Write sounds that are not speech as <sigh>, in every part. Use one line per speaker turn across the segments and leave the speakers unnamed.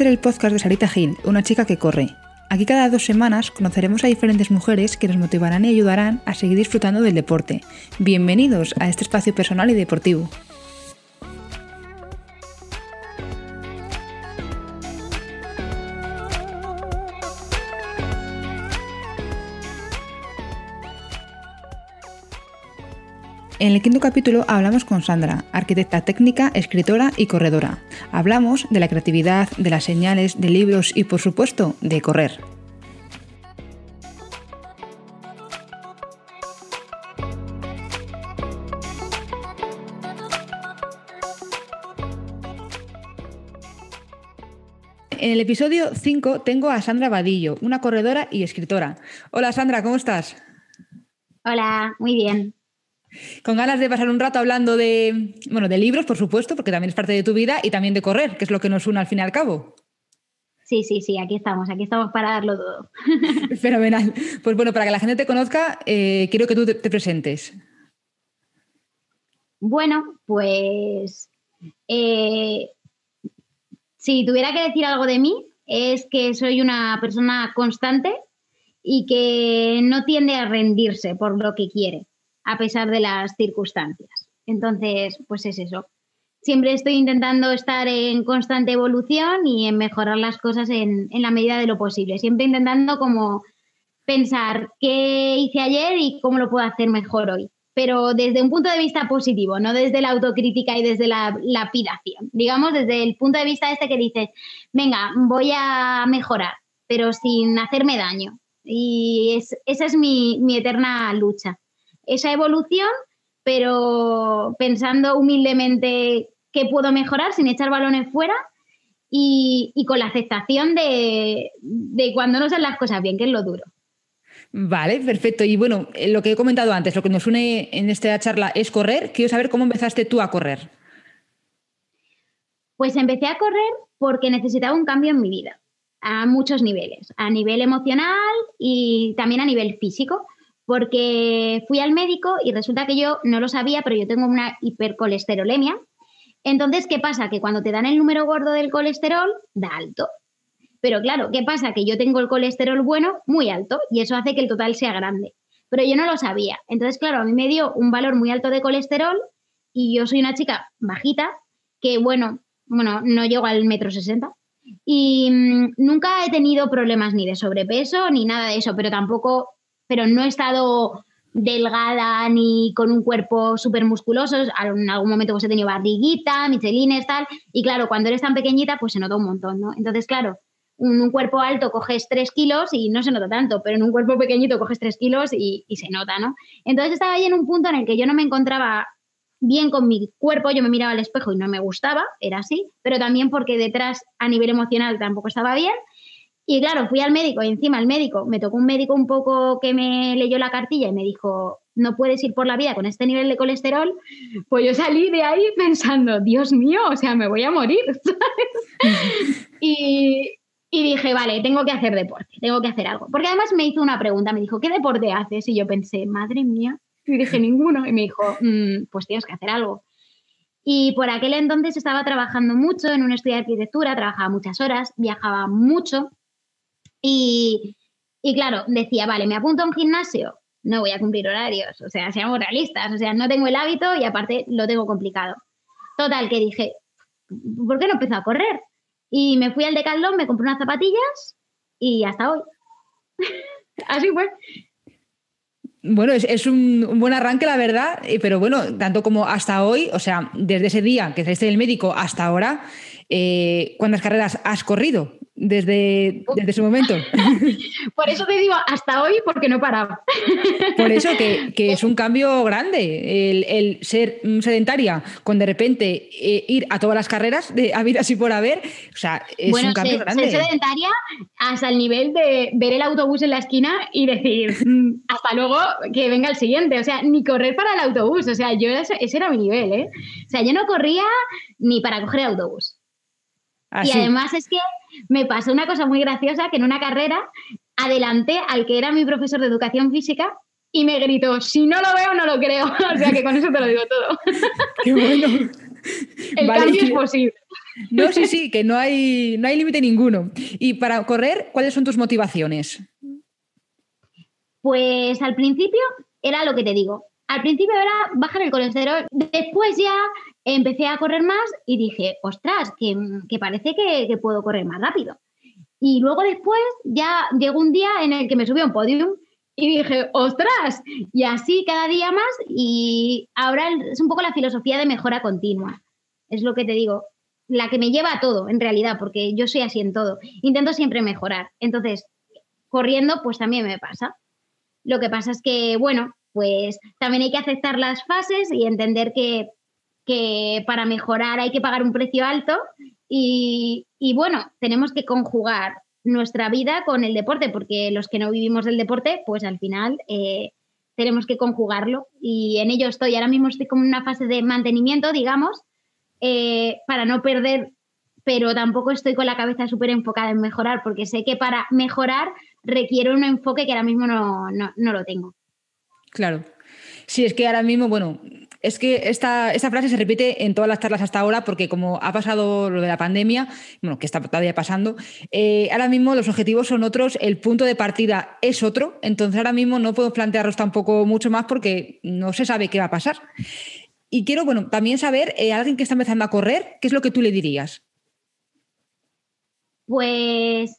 Este es el podcast de Sarita Gil, una chica que corre. Aquí cada dos semanas conoceremos a diferentes mujeres que nos motivarán y ayudarán a seguir disfrutando del deporte. Bienvenidos a este espacio personal y deportivo. En el quinto capítulo hablamos con Sandra, arquitecta técnica, escritora y corredora. Hablamos de la creatividad, de las señales, de libros y, por supuesto, de correr. En el episodio 5 tengo a Sandra Vadillo, una corredora y escritora. Hola Sandra, ¿cómo estás?
Hola, muy bien.
Con ganas de pasar un rato hablando de, bueno, de libros, por supuesto, porque también es parte de tu vida, y también de correr, que es lo que nos une al fin y al cabo.
Sí, sí, sí, aquí estamos, aquí estamos para darlo todo. <laughs>
Fenomenal. Pues bueno, para que la gente te conozca, eh, quiero que tú te, presentes.
Bueno, pues eh, si tuviera que decir algo de mí, es que soy una persona constante y que no tiende a rendirse por lo que quiere a pesar de las circunstancias. Entonces, pues es eso. Siempre estoy intentando estar en constante evolución y en mejorar las cosas en, la medida de lo posible. Siempre intentando como pensar qué hice ayer y cómo lo puedo hacer mejor hoy. Pero desde un punto de vista positivo, no desde la autocrítica y desde la lapidación. Digamos, desde el punto de vista este que dices, venga, voy a mejorar, pero sin hacerme daño. Y esa es mi eterna lucha esa evolución, pero pensando humildemente qué puedo mejorar sin echar balones fuera y, con la aceptación de, cuando no salen las cosas bien, que es lo duro.
Vale, perfecto. Y bueno, eh, lo que he comentado antes, lo que nos une en esta charla es correr. Quiero saber cómo empezaste tú a correr.
Pues empecé a correr porque necesitaba un cambio en mi vida, a muchos niveles, a nivel emocional y también a nivel físico porque fui al médico y resulta que yo no lo sabía, pero yo tengo una hipercolesterolemia. Entonces, ¿qué pasa? Que cuando te dan el número gordo del colesterol, da alto. Pero claro, ¿qué pasa? Que yo tengo el colesterol bueno muy alto y eso hace que el total sea grande. Pero yo no lo sabía. Entonces, claro, a mí me dio un valor muy alto de colesterol y yo soy una chica bajita que, bueno, bueno, no llego al metro sesenta. Y mm, nunca he tenido problemas ni de sobrepeso ni nada de eso, pero tampoco pero no he estado delgada ni con un cuerpo súper musculoso. En algún momento pues he tenido barriguita, michelines, tal. Y claro, cuando eres tan pequeñita, pues se nota un montón, ¿no? Entonces, claro, en un cuerpo alto coges 3 kilos y no se nota tanto, pero en un cuerpo pequeñito coges 3 kilos y, y, se nota, ¿no? Entonces estaba ahí en un punto en el que yo no me encontraba bien con mi cuerpo, yo me miraba al espejo y no me gustaba, era así, pero también porque detrás a nivel emocional tampoco estaba bien y claro, fui al médico y encima el médico, me tocó un médico un poco que me leyó la cartilla y me dijo, no puedes ir por la vida con este nivel de colesterol, pues yo salí de ahí pensando, Dios mío, o sea, me voy a morir. <laughs> y, y dije, vale, tengo que hacer deporte, tengo que hacer algo. Porque además me hizo una pregunta, me dijo, ¿qué deporte haces? Y yo pensé, madre mía, y dije, ninguno. Y me dijo, mm, pues tienes que hacer algo. Y por aquel entonces estaba trabajando mucho en un estudio de arquitectura, trabajaba muchas horas, viajaba mucho y, claro, decía, vale, me apunto a un gimnasio, no voy a cumplir horarios, o sea, seamos realistas, o sea, no tengo el hábito y aparte lo tengo complicado. Total, que dije, ¿por qué no empecé a correr? Y me fui al Decathlon, me compré unas zapatillas y hasta hoy. <laughs> Así fue.
Bueno, es, un, buen arranque, la verdad, eh, pero bueno, tanto como hasta hoy, o sea, desde ese día que saliste del médico hasta ahora, eh, ¿cuántas carreras has corrido? desde, desde ese momento. <laughs>
Por eso te digo hasta hoy, porque no he parado. <laughs>
Por eso que, es un cambio grande el, ser sedentaria con de repente eh, ir a todas las carreras de haber así por haber. O sea, es un cambio grande.
Ser sedentaria hasta el nivel de ver el autobús en la esquina y decir <laughs> mm, hasta luego que venga el siguiente. O sea, ni correr para el autobús. O sea, yo ese, era mi nivel, ¿eh? O sea, yo no corría ni para coger el autobús. Y además es que me pasó una cosa muy graciosa, que en una carrera adelanté al que era mi profesor de educación física y me gritó, si no lo veo, no lo creo. <laughs> o sea que con eso te lo digo todo. <laughs>
Qué bueno.
El cambio es posible.
No, sí, sí, que no hay, no hay límite ninguno. Y para correr, ¿cuáles son tus motivaciones?
Pues al principio era lo que te digo. Al principio era bajar el colesterol. Después ya empecé a correr más y dije, ostras, que, parece que, que, puedo correr más rápido. Y luego después ya llegó un día en el que me subí a un podium y dije, ostras, y así cada día más. Y ahora es un poco la filosofía de mejora continua. Es lo que te digo, la que me lleva a todo, en realidad, porque yo soy así en todo. Intento siempre mejorar. Entonces, corriendo, pues también me pasa. Lo que pasa es que, bueno, pues también hay que aceptar las fases y entender que, para mejorar hay que pagar un precio alto y, bueno, tenemos que conjugar nuestra vida con el deporte, porque los que no vivimos del deporte, pues al final eh, tenemos que conjugarlo y en ello estoy. Ahora mismo estoy como en una fase de mantenimiento, digamos, eh, para no perder, pero tampoco estoy con la cabeza súper enfocada en mejorar, porque sé que para mejorar requiere un enfoque que ahora mismo no, lo tengo.
Claro. Sí, es que ahora mismo, bueno, es que esta, esta, frase se repite en todas las charlas hasta ahora porque como ha pasado lo de la pandemia, bueno, que está todavía pasando, eh, ahora mismo los objetivos son otros, el punto de partida es otro, entonces ahora mismo no puedo plantearlos tampoco mucho más porque no se sabe qué va a pasar. Y quiero, bueno, también saber, eh, alguien que está empezando a correr, ¿qué es lo que tú le dirías?
Pues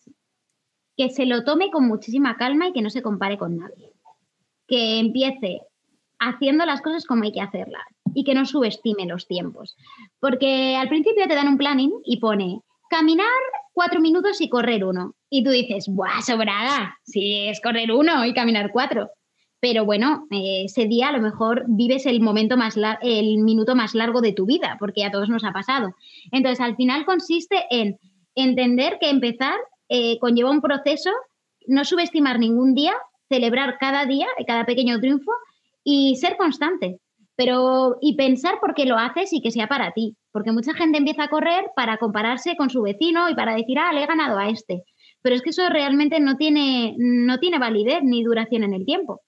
que se lo tome con muchísima calma y que no se compare con nadie. Que empiece haciendo las cosas como hay que hacerlas y que no subestime los tiempos. Porque al principio te dan un planning y pone caminar cuatro minutos y correr uno. Y tú dices, ¡buah, sobrada! Si es correr uno y caminar cuatro pero bueno, eh, ese día a lo mejor vives el momento más el minuto más largo de tu vida, porque a todos nos ha pasado. Entonces, al final consiste en entender que empezar eh, conlleva un proceso, no subestimar ningún día, celebrar cada día, cada pequeño triunfo y ser constante. Pero, y pensar por qué lo haces y que sea para ti. Porque mucha gente empieza a correr para compararse con su vecino y para decir, ah, le he ganado a este. Pero es que eso realmente no tiene, no tiene validez ni duración en el tiempo.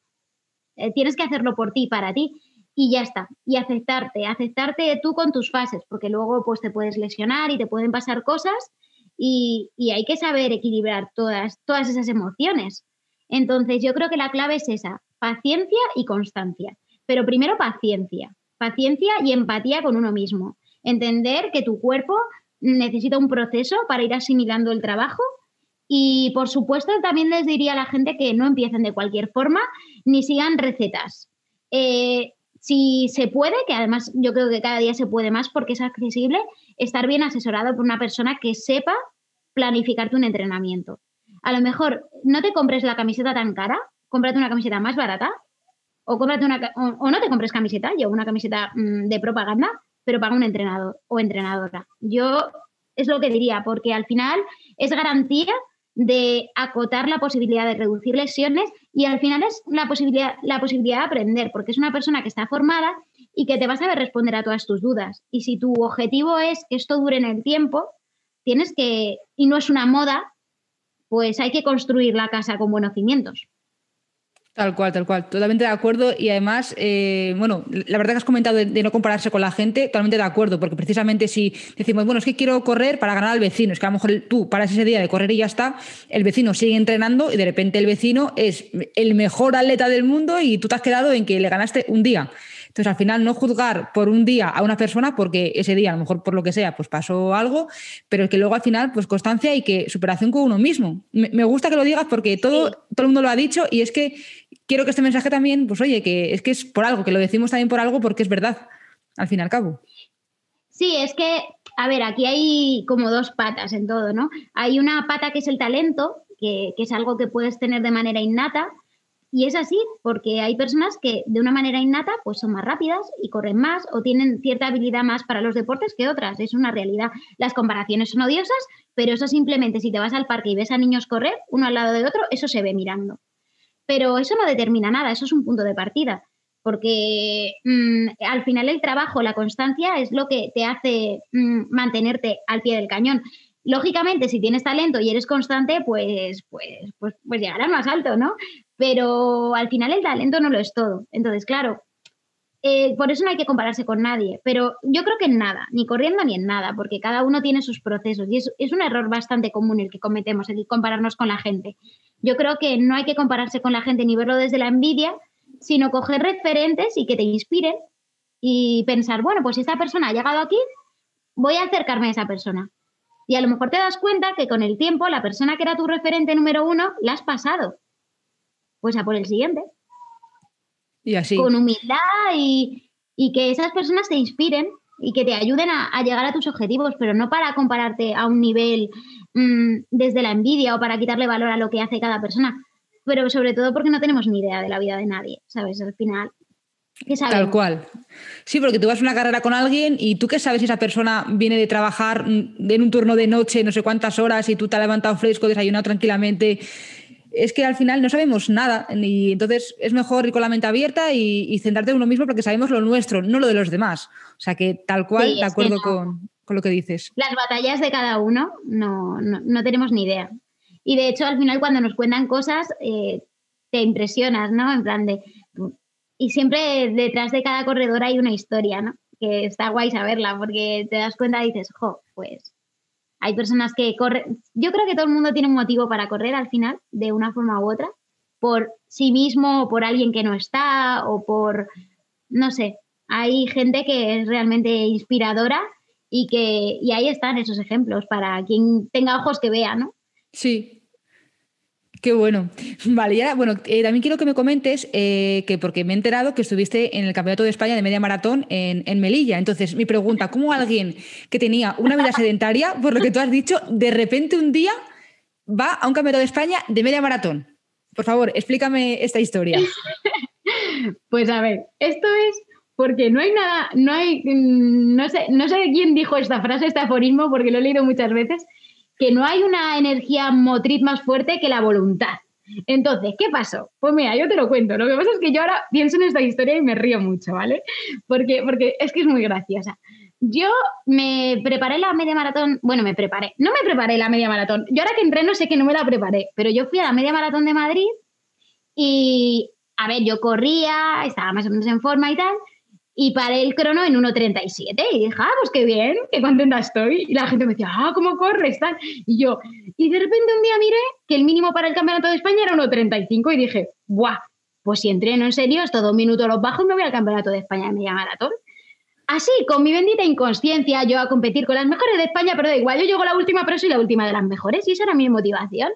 Eh, tienes que hacerlo por ti, para ti, y ya está. Y aceptarte, aceptarte tú con tus fases, porque luego pues te puedes lesionar y te pueden pasar cosas y, hay que saber equilibrar todas, todas esas emociones. Entonces yo creo que la clave es esa, paciencia y constancia. Pero primero paciencia, paciencia y empatía con uno mismo. Entender que tu cuerpo necesita un proceso para ir asimilando el trabajo y por supuesto también les diría a la gente que no empiecen de cualquier forma ni sigan recetas. Eh, si se puede, que además yo creo que cada día se puede más porque es accesible, estar bien asesorado por una persona que sepa planificarte un entrenamiento. A lo mejor no te compres la camiseta tan cara, cómprate una camiseta más barata o, cómprate una, o, no te compres camiseta, yo una camiseta mm, de propaganda, pero paga un entrenador o entrenadora. Yo es lo que diría, porque al final es garantía de acotar la posibilidad de reducir lesiones y al final es la posibilidad, la posibilidad de aprender, porque es una persona que está formada y que te va a saber responder a todas tus dudas. Y si tu objetivo es que esto dure en el tiempo, tienes que, y no es una moda, pues hay que construir la casa con buenos cimientos.
Tal cual, tal cual, totalmente de acuerdo. Y además, eh, bueno, la verdad que has comentado de, no compararse con la gente, totalmente de acuerdo, porque precisamente si decimos, bueno, es que quiero correr para ganar al vecino, es que a lo mejor tú paras ese día de correr y ya está, el vecino sigue entrenando y de repente el vecino es el mejor atleta del mundo y tú te has quedado en que le ganaste un día. Entonces, al final, no juzgar por un día a una persona porque ese día, a lo mejor por lo que sea, pues pasó algo, pero que luego al final, pues constancia y que superación con uno mismo. Me, gusta que lo digas porque todo, todo el mundo lo ha dicho y es que quiero que este mensaje también, pues oye, que es que es por algo, que lo decimos también por algo porque es verdad, al fin y al cabo.
Sí, es que, a ver, aquí hay como dos patas en todo, ¿no? Hay una pata que es el talento, que, que es algo que puedes tener de manera innata, y es así, porque hay personas que de una manera innata pues son más rápidas y corren más o tienen cierta habilidad más para los deportes que otras. Es una realidad. Las comparaciones son odiosas, pero eso simplemente si te vas al parque y ves a niños correr uno al lado de otro, eso se ve mirando. Pero eso no determina nada, eso es un punto de partida, porque mm, al final el trabajo, la constancia es lo que te hace mm, mantenerte al pie del cañón lógicamente, si tienes talento y eres constante, pues, pues, pues, pues llegarás más alto, ¿no? Pero al final el talento no lo es todo. Entonces, claro, eh, por eso no hay que compararse con nadie, pero yo creo que en nada, ni corriendo ni en nada, porque cada uno tiene sus procesos y es, un error bastante común el que cometemos, el compararnos con la gente. Yo creo que no hay que compararse con la gente ni verlo desde la envidia, sino coger referentes y que te inspiren y pensar, bueno, pues si esta persona ha llegado aquí, voy a acercarme a esa persona. Y a lo mejor te das cuenta que con el tiempo la persona que era tu referente número uno la has pasado. Pues a por el siguiente.
Y así.
Con humildad y, que esas personas te inspiren y que te ayuden a, llegar a tus objetivos, pero no para compararte a un nivel mm, desde la envidia o para quitarle valor a lo que hace cada persona, pero sobre todo porque no tenemos ni idea de la vida de nadie, ¿sabes? Al final
Tal cual. Sí, porque tú vas a una carrera con alguien y tú qué sabes si esa persona viene de trabajar en un turno de noche, no sé cuántas horas, y tú te has levantado fresco, desayunado tranquilamente. Es que al final no sabemos nada y entonces es mejor ir con la mente abierta y, centrarte en uno mismo porque sabemos lo nuestro, no lo de los demás. O sea que tal cual, de acuerdo con, lo que dices.
Las batallas de cada uno no, no, tenemos ni idea. Y de hecho al final cuando nos cuentan cosas eh, te impresionas, ¿no? En plan de, y siempre detrás de cada corredor hay una historia, ¿no? Que está guay saberla, porque te das cuenta y dices, jo, pues hay personas que corren. Yo creo que todo el mundo tiene un motivo para correr al final, de una forma u otra, por sí mismo, o por alguien que no está, o por, no sé, hay gente que es realmente inspiradora y que y ahí están esos ejemplos para quien tenga ojos que vea, ¿no?
Sí, Qué bueno. <laughs> Vale, ya, bueno, eh, también quiero que me comentes eh, que, porque me he enterado que estuviste en el Campeonato de España de Media Maratón en, Melilla. Entonces, mi pregunta, ¿cómo alguien que tenía una vida sedentaria, por lo que tú has dicho, de repente un día va a un Campeonato de España de Media Maratón? Por favor, explícame esta historia. <laughs>
Pues a ver, esto es porque no hay nada, no hay, mm, no sé, no sé quién dijo esta frase, este aforismo, porque lo he leído muchas veces, que no hay una energía motriz más fuerte que la voluntad. Entonces, ¿qué pasó? Pues mira, yo te lo cuento. Lo que pasa es que yo ahora pienso en esta historia y me río mucho, ¿vale? Porque, porque es que es muy graciosa. Yo me preparé la media maratón, bueno, me preparé, no me preparé la media maratón. Yo ahora que entreno sé que no me la preparé, pero yo fui a la media maratón de Madrid y, a ver, yo corría, estaba más o menos en forma y tal, y paré el crono en 1.37 y dije, ah, pues qué bien, qué contenta estoy. Y la gente me decía, ah, ¿cómo corres? Tal. Y yo, y de repente un día miré que el mínimo para el campeonato de España era 1.35 y dije, ¡buah! Pues si entreno en serio, estos dos minutos los bajo y me voy al campeonato de España de media maratón. Así, con mi bendita inconsciencia, yo a competir con las mejores de España, pero da igual, yo llego la última, pero soy la última de las mejores y esa era mi motivación.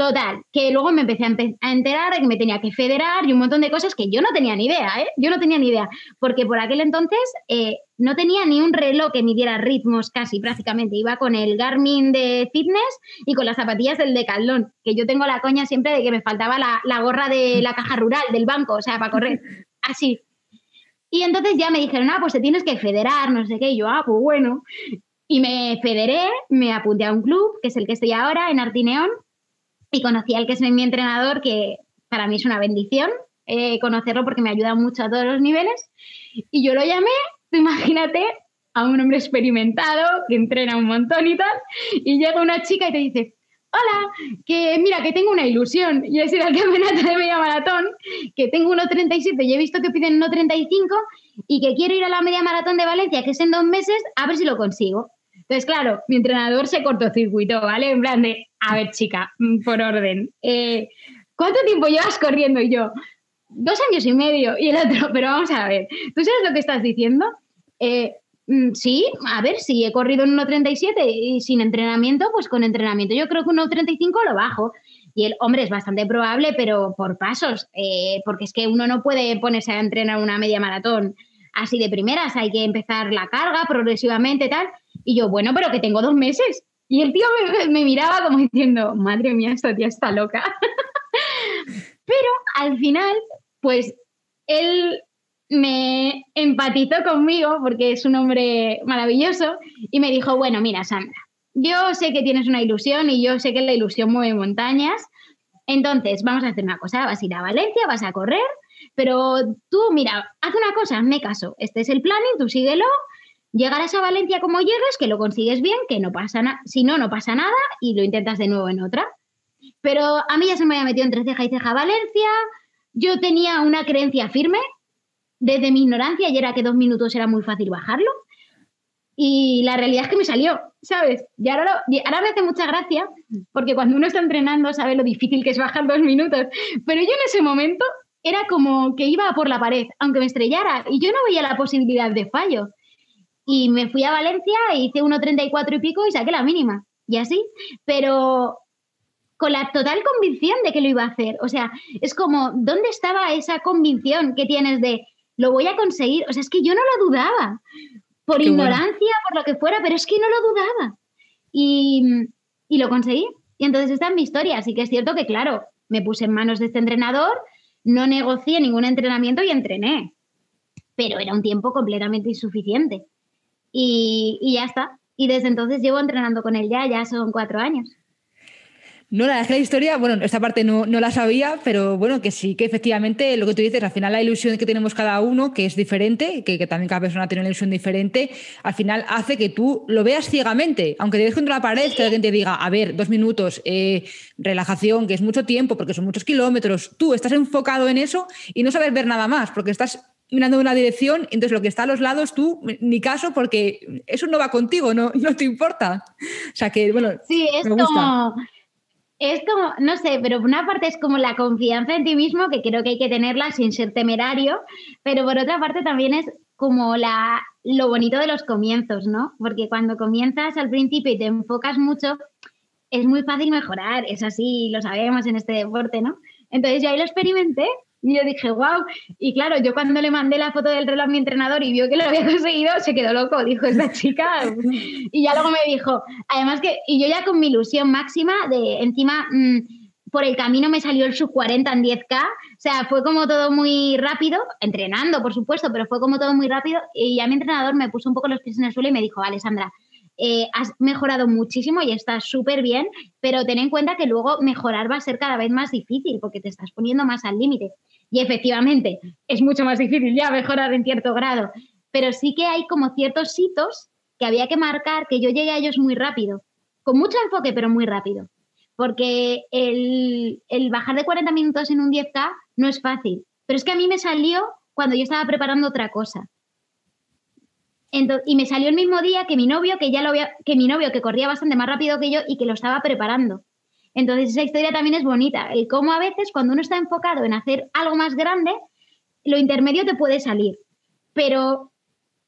Total, que luego me empecé a, enterar de que me tenía que federar y un montón de cosas que yo no tenía ni idea, ¿eh? Yo no tenía ni idea, porque por aquel entonces eh, no tenía ni un reloj que midiera ritmos casi prácticamente. Iba con el Garmin de fitness y con las zapatillas del Decathlon, que yo tengo la coña siempre de que me faltaba la, la gorra de la caja rural del banco, o sea, para correr, <laughs> así. Y entonces ya me dijeron, ah, pues te tienes que federar, no sé qué, y yo, ah, pues bueno. Y me federé, me apunté a un club, que es el que estoy ahora, en Artineón, y conocí al que es mi entrenador, que para mí es una bendición eh, conocerlo porque me ayuda mucho a todos los niveles. Y yo lo llamé, imagínate, a un hombre experimentado que entrena un montón y tal, y llega una chica y te dice, hola, que mira, que tengo una ilusión, y es ir al <laughs> campeonato de media maratón, que tengo 1.37 y he visto que piden 1.35 y que quiero ir a la media maratón de Valencia, que es en dos meses, a ver si lo consigo. Entonces, claro, mi entrenador se cortocircuitó, ¿vale? En plan de, a ver, chica, mm, por orden. Eh, ¿Cuánto tiempo llevas corriendo? Y yo, dos años y medio. Y el otro, <laughs> pero vamos a ver, ¿tú sabes lo que estás diciendo? Eh, mm, sí, a ver, si he corrido en 1.37 y sin entrenamiento, pues con entrenamiento yo creo que 1.35 lo bajo. Y el hombre es bastante probable, pero por pasos, eh, porque es que uno no puede ponerse a entrenar una media maratón así de primeras, hay que empezar la carga progresivamente tal. Y yo, bueno, pero que tengo dos meses. Y el tío me, miraba como diciendo, madre mía, esta tía está loca. <laughs> Pero al final, pues él me empatizó conmigo porque es un hombre maravilloso y me dijo, bueno, mira, Sandra, yo sé que tienes una ilusión y yo sé que la ilusión mueve montañas. Entonces, vamos a hacer una cosa, vas a ir a Valencia, vas a correr, pero tú, mira, haz una cosa, hazme caso, este es el planning, tú síguelo Llegarás a Valencia como llegues, que lo consigues bien, que no pasa nada, si no, no pasa nada y lo intentas de nuevo en otra. Pero a mí ya se me había metido entre ceja y ceja Valencia, yo tenía una creencia firme desde mi ignorancia y era que dos minutos era muy fácil bajarlo. Y la realidad es que me salió, ¿sabes? Y ahora, ahora me hace mucha gracia porque cuando uno está entrenando sabe lo difícil que es bajar dos minutos. Pero yo en ese momento era como que iba por la pared, aunque me estrellara, y yo no veía la posibilidad de fallo. Y me fui a Valencia, e hice 1.34 y pico y saqué la mínima. Y así. Pero con la total convicción de que lo iba a hacer. O sea, es como, ¿dónde estaba esa convicción que tienes de lo voy a conseguir? O sea, es que yo no lo dudaba. Por ignorancia, por lo que fuera, pero es que no lo dudaba. Y, y lo conseguí. Y entonces esta es mi historia. Así que es cierto que, claro, me puse en manos de este entrenador, no negocié ningún entrenamiento y entrené. Pero era un tiempo completamente insuficiente. Y, y ya está. Y desde entonces llevo entrenando con él ya, ya son cuatro años.
No, la verdad es que la historia, bueno, esta parte no, no, la sabía, pero bueno, que sí, que efectivamente lo que tú dices, al final la ilusión que tenemos cada uno, que es diferente, que, que también cada persona tiene una ilusión diferente, al final hace que tú lo veas ciegamente, aunque te des contra la pared, que alguien te diga, a ver, dos minutos, eh, relajación, que es mucho tiempo, porque son muchos kilómetros, tú estás enfocado en eso y no sabes ver nada más, porque estás mirando en una dirección, entonces lo que está a los lados, tú, ni caso, porque eso no va contigo, no, <laughs> no te importa. O sea que, bueno,
sí, es me gusta. como es como, no sé, pero por una parte es como la confianza en ti mismo, que creo que hay que tenerla sin ser temerario, pero por otra parte también es como la, lo bonito de los comienzos, ¿no? Porque cuando comienzas al principio y te enfocas mucho, es muy fácil mejorar, es así, lo sabemos en este deporte, ¿no? Entonces yo ahí lo experimenté y yo dije, wow. Y claro, yo cuando le mandé la foto del reloj a mi entrenador y vio que lo había <laughs> conseguido, se quedó loco. Dijo, esta <laughs> chica. y ya luego me dijo, además que, y yo ya con mi ilusión máxima de encima. Mmm, por el camino me salió el sub 40 en 10K, o sea, fue como todo muy rápido, entrenando, por supuesto, pero fue como todo muy rápido y ya mi entrenador me puso un poco los pies en el suelo y me dijo, Alessandra, eh, has mejorado muchísimo y estás súper bien, pero ten en cuenta que luego mejorar va a ser cada vez más difícil porque te estás poniendo más al límite. Y efectivamente, es mucho más difícil ya mejorar en cierto grado, pero sí que hay como ciertos hitos que había que marcar, que yo llegué a ellos muy rápido, con mucho enfoque, pero muy rápido. Porque el, el bajar de 40 minutos en un 10K no es fácil, pero es que a mí me salió cuando yo estaba preparando otra cosa. Entonces, y me salió el mismo día que mi novio, que ya lo había, que mi novio que corría bastante más rápido que yo y que lo estaba preparando. Entonces esa historia también es bonita, el cómo a veces cuando uno está enfocado en hacer algo más grande, lo intermedio te puede salir, pero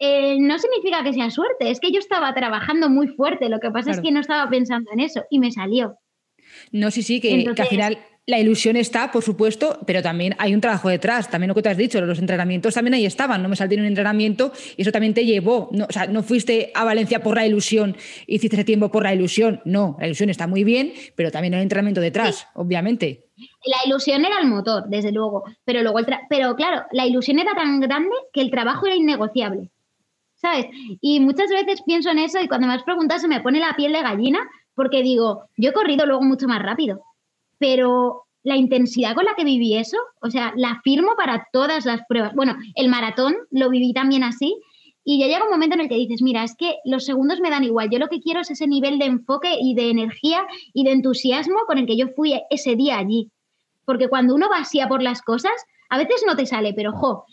eh, no significa que sea suerte, es que yo estaba trabajando muy fuerte, lo que pasa es que no estaba pensando en eso y me salió.
No, sí, sí, que, que al final la ilusión está, por supuesto, pero también hay un trabajo detrás. También lo que te has dicho, los entrenamientos también ahí estaban. No me salté en un entrenamiento y eso también te llevó. No, o sea, no fuiste a Valencia por la ilusión, hiciste ese tiempo por la ilusión. No, la ilusión está muy bien, pero también hay un entrenamiento detrás, obviamente.
La ilusión era el motor, desde luego. Pero, luego pero claro, la ilusión era tan grande que el trabajo era innegociable. ¿Sabes? Y muchas veces pienso en eso y cuando me has preguntado se me pone la piel de gallina porque digo, yo he corrido luego mucho más rápido pero la intensidad con la que viví eso, o sea, la firmo para todas las pruebas. Bueno, el maratón lo viví también así. Y ya llega un momento en el que dices, mira, es que los segundos me dan igual, yo lo que quiero es ese nivel de enfoque y de energía y de entusiasmo con el que yo fui ese día allí. Porque cuando uno vacía por las cosas, a veces no te sale, pero jo,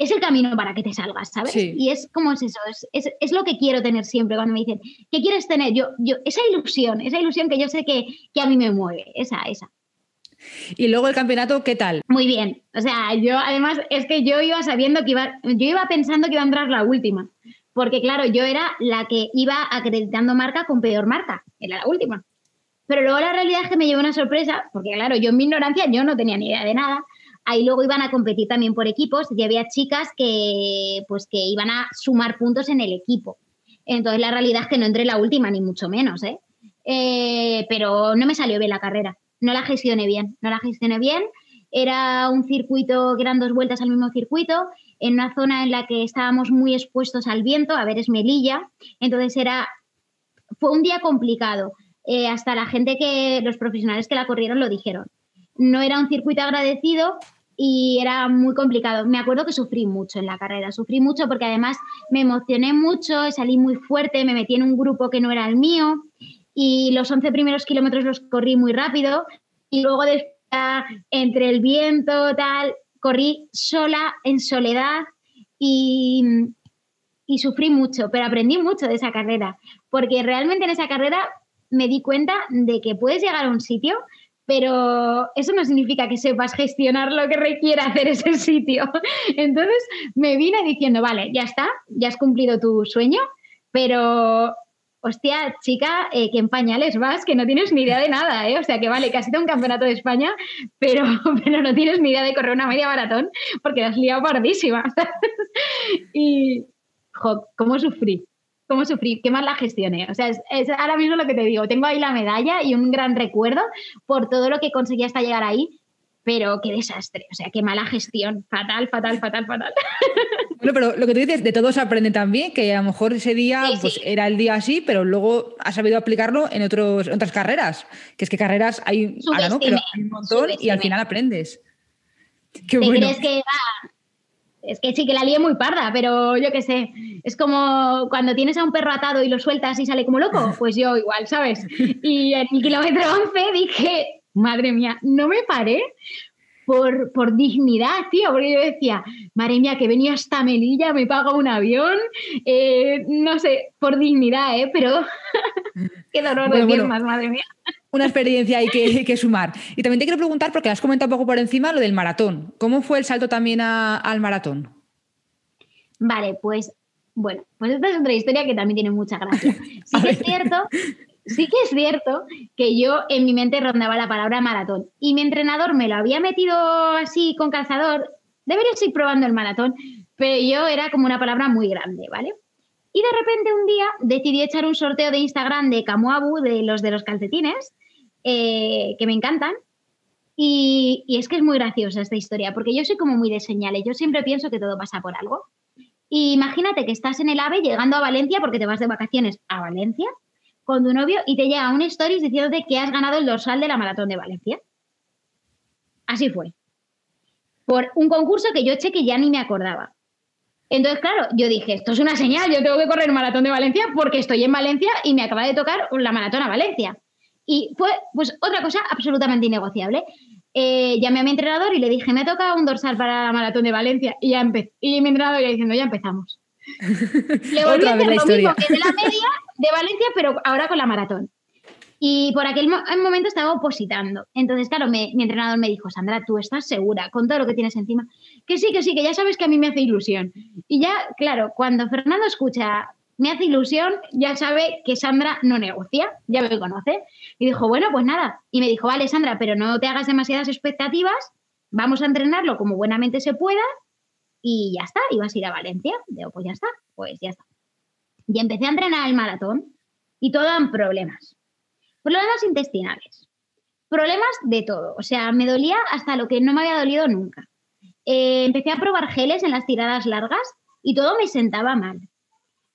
es el camino para que te salgas, ¿sabes? Y es como es eso, es, es, lo que quiero tener siempre cuando me dicen, ¿qué quieres tener? Yo, yo, esa ilusión, esa ilusión que yo sé que, que a mí me mueve, esa, esa.
Y luego el campeonato, ¿qué tal?
Muy bien. O sea, yo además es que yo iba sabiendo que iba, yo iba pensando que iba a entrar la última. Porque claro, yo era la que iba acreditando marca con peor marca. Era la última. Pero luego la realidad es que me llevó una sorpresa, porque claro, yo en mi ignorancia yo no tenía ni idea de nada. Ahí luego iban a competir también por equipos y había chicas que, pues, que iban a sumar puntos en el equipo. Entonces la realidad es que no entré la última, ni mucho menos, ¿eh? Eh, pero no me salió bien la carrera no la gestioné bien, no la gestioné bien. Era un circuito que eran dos vueltas al mismo circuito, en una zona en la que estábamos muy expuestos al viento, a ver, es Melilla, entonces era, fue un día complicado. Eh, hasta la gente que, los profesionales que la corrieron lo dijeron. No era un circuito agradecido y era muy complicado. Me acuerdo que sufrí mucho en la carrera, sufrí mucho porque además me emocioné mucho, salí muy fuerte, me metí en un grupo que no era el mío y los 11 primeros kilómetros los corrí muy rápido y luego entre el viento, tal, corrí sola, en soledad y sufrí mucho, pero aprendí mucho de esa carrera, porque realmente en esa carrera me di cuenta de que puedes llegar a un sitio, pero eso no significa que sepas gestionar lo que requiere hacer ese sitio. <laughs> Entonces me vine diciendo, vale, ya está, ya has cumplido tu sueño, pero hostia, chica, eh, que en pañales vas, que no tienes ni idea de nada, ¿eh? O sea, que vale, que has un campeonato de España, pero, <laughs> pero no tienes ni idea de correr una media maratón porque la has liado pardísima. <laughs> y, jo, ¿cómo sufrí? ¿Cómo sufrí? ¿Qué más la gestioné? O sea, es, ahora mismo lo que te digo. Tengo ahí la medalla y un gran recuerdo por todo lo que conseguí hasta llegar ahí, pero qué desastre, o sea, qué mala gestión, fatal, fatal, fatal, fatal. <laughs>
Bueno, pero lo que tú dices, de todo se aprende también, que a lo mejor ese día pues, era el día así, pero luego has sabido aplicarlo en, otros, otras carreras, que es que carreras hay, ahora no, pero hay un montón y al final aprendes.
Qué bueno. crees que es que sí, que la lié muy parda, pero yo qué sé. Es como cuando tienes a un perro atado y lo sueltas y sale como loco, <laughs> pues yo igual, ¿sabes? Y en el kilómetro 11 dije, madre mía, no me paré por, por, dignidad, tío, porque yo decía, madre mía, que venía hasta Melilla, me paga un avión, eh, no sé, por dignidad, ¿eh? Pero <laughs> qué dolor de piernas, madre mía.
Una experiencia hay que, que, sumar. Y también te quiero preguntar, porque has comentado un poco por encima, lo del maratón. ¿Cómo fue el salto también al maratón?
Vale, pues bueno, pues esta es otra historia que también tiene mucha gracia. <laughs> Sí que es cierto sí que es cierto que yo en mi mente rondaba la palabra maratón y mi entrenador me lo había metido así con calzador. Deberías ir probando el maratón, pero yo era como una palabra muy grande, ¿vale? Y de repente un día decidí echar un sorteo de Instagram de Camuabu, de los de los calcetines, eh, que me encantan. Y, es que es muy graciosa esta historia, porque yo soy como muy de señales. Yo siempre pienso que todo pasa por algo. Y imagínate que estás en el AVE llegando a Valencia porque te vas de vacaciones a Valencia con tu novio y te llega un stories diciéndote que has ganado el dorsal de la maratón de Valencia. Así fue. Por un concurso que yo eché que ya ni me acordaba. Entonces, claro, yo dije, esto es una señal, yo tengo que correr el maratón de Valencia porque estoy en Valencia y me acaba de tocar la maratón a Valencia. Y fue, pues, otra cosa absolutamente innegociable. Eh, llamé a mi entrenador y le dije, me toca un dorsal para la maratón de Valencia. Y, ya y mi entrenador ya diciendo, ya empezamos. <laughs> Le volví a hacer lo mismo que de la <laughs> media de Valencia, pero ahora con la maratón. Y por aquel momento estaba opositando. Entonces, claro, mi entrenador me dijo, Sandra, ¿tú estás segura con todo lo que tienes encima? Que sí, que sí, que ya sabes que a mí me hace ilusión. Y ya, claro, cuando Fernando escucha, me hace ilusión, ya sabe que Sandra no negocia, ya me conoce. Y dijo, bueno, pues nada. Y me dijo, vale, Sandra, pero no te hagas demasiadas expectativas, vamos a entrenarlo como buenamente se pueda y ya está, ibas a ir a Valencia. Digo, pues ya está, pues ya está. Y empecé a entrenar el maratón y todo eran problemas. Problemas intestinales. Problemas de todo. O sea, me dolía hasta lo que no me había dolido nunca. Eh, empecé a probar geles en las tiradas largas y todo me sentaba mal.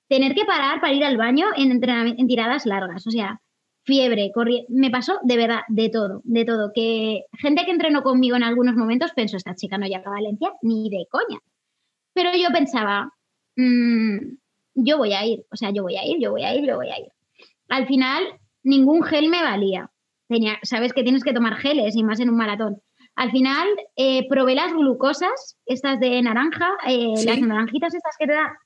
Tener que parar para ir al baño en, en tiradas largas. O sea, fiebre, me pasó de verdad, de todo, de todo. Que gente que entrenó conmigo en algunos momentos pensó, esta chica no llega a Valencia ni de coña. Pero yo pensaba, mm, yo voy a ir, o sea, yo voy a ir, yo voy a ir, yo voy a ir. Al final, ningún gel me valía. Tenía, sabes que tienes que tomar geles y más en un maratón. Al final, eh, probé las glucosas, estas de naranja, eh, las naranjitas estas que te da.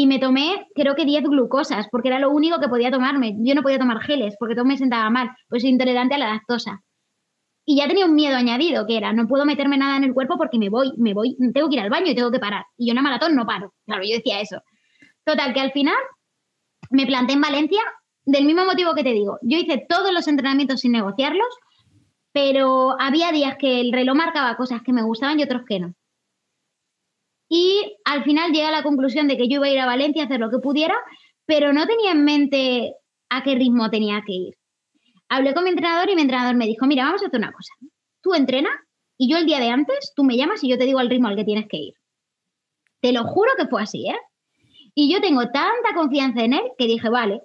Y me tomé, creo que 10 glucosas, porque era lo único que podía tomarme. Yo no podía tomar geles, porque todo me sentaba mal, pues soy intolerante a la lactosa. Y ya tenía un miedo añadido, que era, no puedo meterme nada en el cuerpo porque me voy, me voy, tengo que ir al baño y tengo que parar. Y yo en una maratón no paro. Claro, yo decía eso. Total, que al final me planté en Valencia del mismo motivo que te digo. Yo hice todos los entrenamientos sin negociarlos, pero había días que el reloj marcaba cosas que me gustaban y otros que no. Y al final llegué a la conclusión de que yo iba a ir a Valencia a hacer lo que pudiera, pero no tenía en mente a qué ritmo tenía que ir hablé con mi entrenador y mi entrenador me dijo, mira, vamos a hacer una cosa. Tú entrena y yo el día de antes, tú me llamas y yo te digo al ritmo al que tienes que ir. Te lo juro que fue así, ¿eh? Y yo tengo tanta confianza en él que dije, vale.